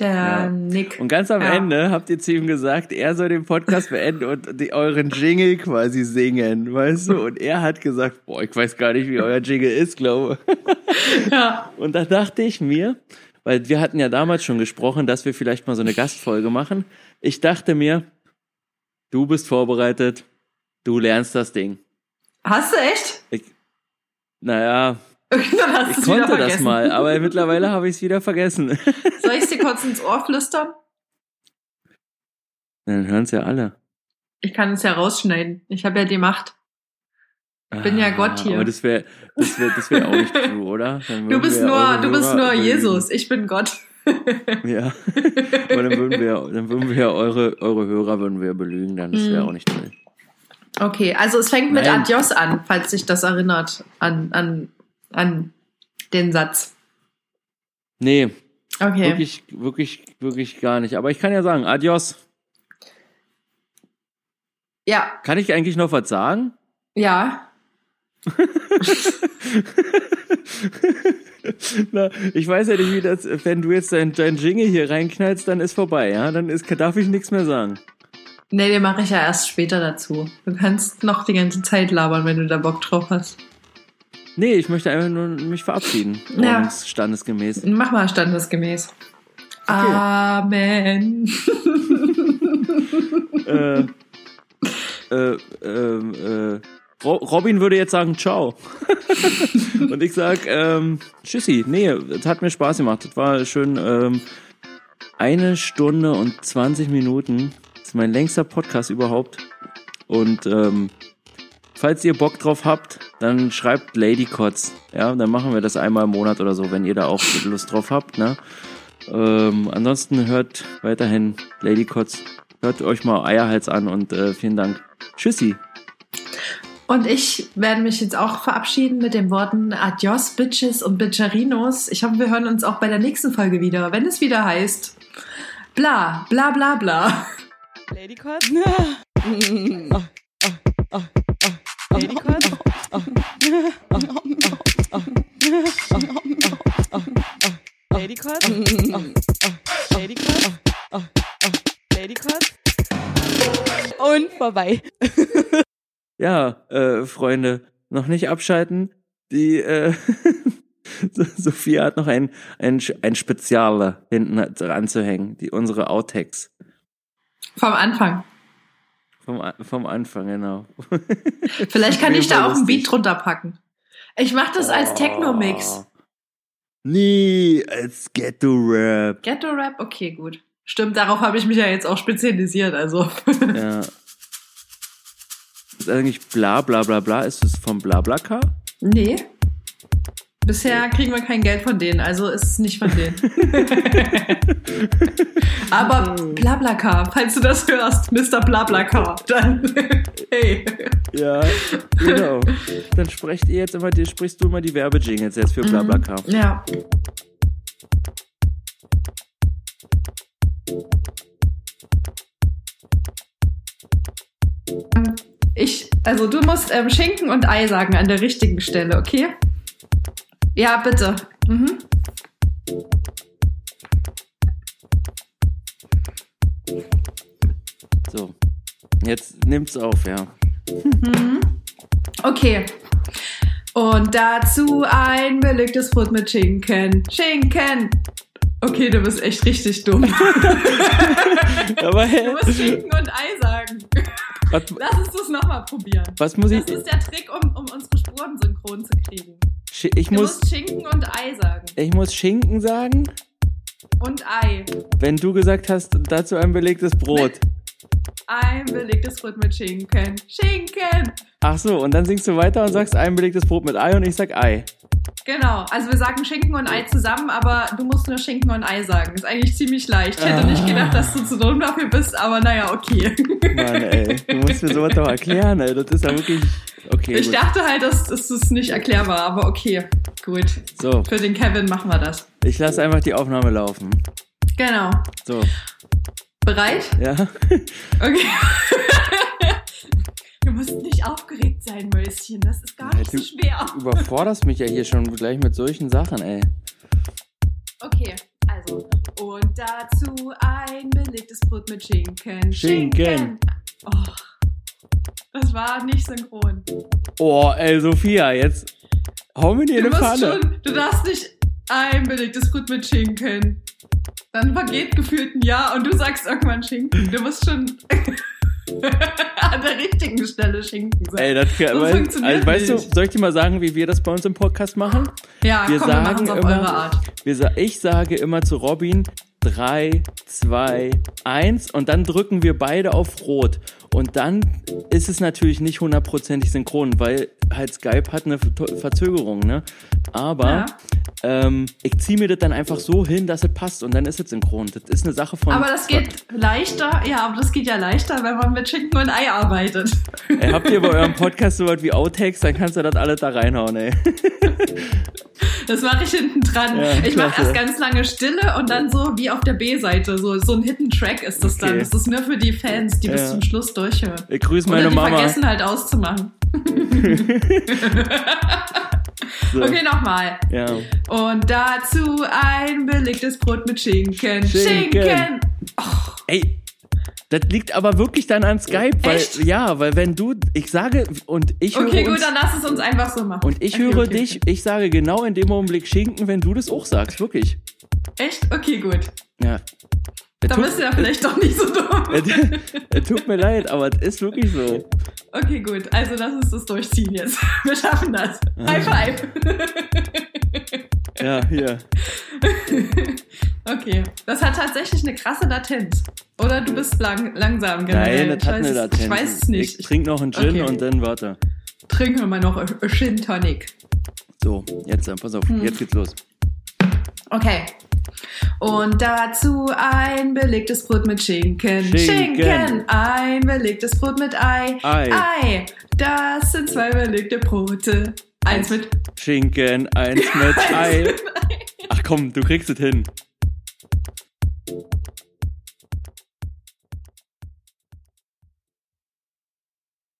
S2: Der
S3: Ja.
S2: Nick.
S3: Und ganz am
S2: Ja.
S3: Ende habt ihr zu ihm gesagt, er soll den Podcast beenden und die, euren Jingle quasi singen, weißt du? Und er hat gesagt, boah, ich weiß gar nicht, wie euer Jingle ist, glaube.
S2: Ja.
S3: Und da dachte ich mir, weil wir hatten ja damals schon gesprochen, dass wir vielleicht mal so eine Gastfolge machen. Ich dachte mir, du bist vorbereitet, du lernst das Ding.
S2: Hast du echt?
S3: Ich, naja, ich konnte das mal, aber mittlerweile habe ich es wieder vergessen.
S2: Soll ich dir kurz ins Ohr flüstern?
S3: Dann hören es ja alle.
S2: Ich kann es ja rausschneiden. Ich habe ja die Macht. bin ja Gott hier.
S3: Ah, Aber das wäre das wär, das wär auch nicht true, oder?
S2: Du bist nur, du bist nur. Jesus. Ich bin Gott.
S3: Ja. Aber dann würden wir, dann würden wir eure, eure Hörer würden wir belügen, dann das wäre
S2: Hm.
S3: auch nicht toll.
S2: Okay, also es fängt mit
S3: Nein.
S2: Adios an, falls sich das erinnert an, an, an den Satz.
S3: Nee,
S2: Okay.
S3: wirklich, wirklich, wirklich gar nicht. Aber ich kann ja sagen, adios.
S2: Ja,
S3: Kann ich eigentlich noch was sagen?
S2: ja.
S3: Na, ich weiß ja nicht, wie das, wenn du jetzt dein, dein Jingle hier reinknallst, dann ist vorbei, ja? Dann ist, darf ich nichts mehr sagen.
S2: Nee, den mache ich ja erst später dazu. Du kannst noch die ganze Zeit labern, wenn du da Bock drauf hast.
S3: Nee, ich möchte einfach nur mich verabschieden.
S2: Ja.
S3: Standesgemäß.
S2: Mach mal standesgemäß. Amen.
S3: äh, äh, ähm, äh, Ro- Robin würde jetzt sagen, ciao. Und ich sag, ähm, tschüssi. Nee, es hat mir Spaß gemacht. Es war schön, ähm, eine Stunde und 20 Minuten. Ist mein längster Podcast überhaupt. Und, ähm, falls ihr Bock drauf habt, dann schreibt Lady Kotz. Ja, dann machen wir das einmal im Monat oder so, wenn ihr da auch Lust drauf habt, ne? Ähm, ansonsten hört weiterhin Lady Kotz. Hört euch mal Eierhals an und äh, vielen Dank. Tschüssi.
S2: Und ich werde mich jetzt auch verabschieden mit den Worten Adios, Bitches und Bitcherinos. Ich hoffe, wir hören uns auch bei der nächsten Folge wieder, wenn es wieder heißt bla, bla, bla, bla.
S1: Ladycott? Ladycott? Ladycott? Ladycott? Ladycott? Und vorbei.
S3: Ja, äh, Freunde, noch nicht abschalten. Die äh, Sophia hat noch ein, ein, ein Speziale hinten dran zu hängen. Die, unsere Outtakes.
S2: Vom Anfang.
S3: Vom, vom Anfang, genau.
S2: Vielleicht kann ich da auch ein. Beat drunter packen. Ich mache das als Techno-Mix.
S3: Nee, als Ghetto-Rap.
S2: Ghetto-Rap? Okay, gut. Stimmt, darauf habe ich mich ja jetzt auch spezialisiert, also.
S3: Ja. Ist eigentlich bla bla bla bla? Ist es vom Blablacar?
S2: nee. Bisher kriegen wir kein Geld von denen, also ist es nicht von denen. Aber Blablacar, falls du das hörst, Mr. Blablacar, dann hey.
S3: Ja, genau. Dann sprecht ihr jetzt immer, sprichst du immer die Werbejingles jetzt für Blablacar.
S2: Ja. Ich, also du musst ähm, Schinken und Ei sagen an der richtigen Stelle, okay? Ja, bitte. Mhm.
S3: So. Jetzt nimmt's auf, ja.
S2: Okay. Und dazu ein belegtes Brot mit Schinken. Schinken! Okay, du bist echt richtig dumm.
S3: Aber
S2: Du musst Schinken und Ei sagen.
S3: Was,
S2: Lass uns das nochmal probieren.
S3: was muss ich?
S2: Das ist der Trick, um, um unsere Spuren synchron zu kriegen.
S3: Ich
S2: Du
S3: muss,
S2: musst Schinken und Ei sagen.
S3: ich muss Schinken sagen,
S2: Und Ei.
S3: wenn du gesagt hast, dazu ein belegtes Brot.
S2: Ein belegtes Brot mit Schinken. Schinken!
S3: Ach so, und dann singst du weiter und sagst ein belegtes Brot mit Ei und ich sag Ei.
S2: Genau. Also wir sagen Schinken und Ei zusammen, aber du musst nur Schinken und Ei sagen. Ist eigentlich ziemlich leicht. Ich hätte nicht gedacht, dass du zu dumm dafür bist, aber naja, okay.
S3: Mann, ey. Du musst mir sowas doch erklären, ey. Das ist ja wirklich. Okay,
S2: Ich
S3: gut.
S2: dachte halt, dass das ist nicht erklärbar, aber okay. Gut.
S3: So,
S2: Für den Kevin machen wir das.
S3: ich lasse einfach die Aufnahme laufen.
S2: Genau.
S3: So,
S2: Bereit?
S3: ja.
S2: Okay. Du musst nicht aufgeregt sein, Mäuschen. Das ist gar nicht so schwer.
S3: Du überforderst mich ja hier schon gleich mit solchen Sachen, ey.
S2: Okay, also. Und dazu ein belegtes Brot mit Schinken.
S3: Schinken.
S2: Oh, das war nicht synchron.
S3: Oh, ey, Sophia, jetzt hau mir die
S2: Du
S3: Pfanne.
S2: schon, du darfst nicht ein belegtes Brot mit Schinken. Dann vergeht gefühlt ein Jahr und du sagst irgendwann Schinken. Du musst schon an der richtigen Stelle Schinken sagen.
S3: Ey, das kann, weil,
S2: funktioniert
S3: also, weißt du,
S2: nicht.
S3: soll ich dir mal sagen, wie wir das bei uns im Podcast machen?
S2: ja,
S3: wir
S2: komm, wir
S3: sagen
S2: auf
S3: immer-
S2: eure Art.
S3: Wir, ich sage immer zu Robin 3, 2, 1 und dann drücken wir beide auf Rot. Und dann ist es natürlich nicht hundertprozentig synchron, weil halt Skype hat eine Ver- Verzögerung, ne? Aber
S2: Ja.
S3: ähm, ich ziehe mir das dann einfach so hin, dass es passt und dann ist es synchron. Das ist eine Sache von.
S2: Aber das geht leichter, ja, aber das geht ja leichter, wenn man mit Schinken und Ei arbeitet.
S3: Ey, habt ihr bei eurem Podcast sowas wie Outtakes, dann kannst du das alles da reinhauen, ey.
S2: Das mache ich hinten dran.
S3: Ja,
S2: ich mache erst ganz lange Stille und dann so wie auf der B-Seite. So, so ein Hidden Track ist das dann.
S3: Okay.
S2: Das ist nur für die Fans, die
S3: Ja.
S2: bis zum Schluss durchhören.
S3: Ich grüße
S2: Oder
S3: meine
S2: die
S3: Mama.
S2: vergessen halt auszumachen.
S3: So.
S2: Okay, nochmal.
S3: Ja.
S2: Und dazu ein belegtes Brot mit Schinken.
S3: Schinken.
S2: Schinken.
S3: Ey, das liegt aber wirklich dann an Skype, weil
S2: Echt?
S3: ja, weil wenn du, ich sage und ich höre
S2: Okay, gut,
S3: uns,
S2: dann lass es uns einfach so machen.
S3: und ich
S2: okay,
S3: höre
S2: okay,
S3: dich, ich sage genau in dem Augenblick Schinken, wenn du das auch sagst, wirklich.
S2: Okay. Echt? Okay, gut.
S3: Ja. Es
S2: Dann bist du ja vielleicht doch nicht so dumm.
S3: tut mir leid, aber es ist wirklich so.
S2: Okay, gut. Also lass uns das durchziehen jetzt. Wir schaffen das. High five.
S3: Ja, hier.
S2: Okay. Das hat tatsächlich eine krasse Latenz. Oder du bist lang langsam generell.
S3: Nein, das hat eine Latenz.
S2: Ich weiß es nicht.
S3: Ich trinke noch einen Gin
S2: Okay.
S3: und dann warte.
S2: Trinken wir mal noch a Gin Tonic.
S3: So, jetzt, äh, pass auf,
S2: Hm.
S3: jetzt geht's los.
S2: Okay. Und dazu ein belegtes Brot mit Schinken.
S3: Schinken.
S2: Ein belegtes Brot mit Ei.
S3: Ei.
S2: Ei. Das sind zwei belegte Brote. Eins mit
S3: Schinken, eins mit Ei. Ach komm, du kriegst es hin.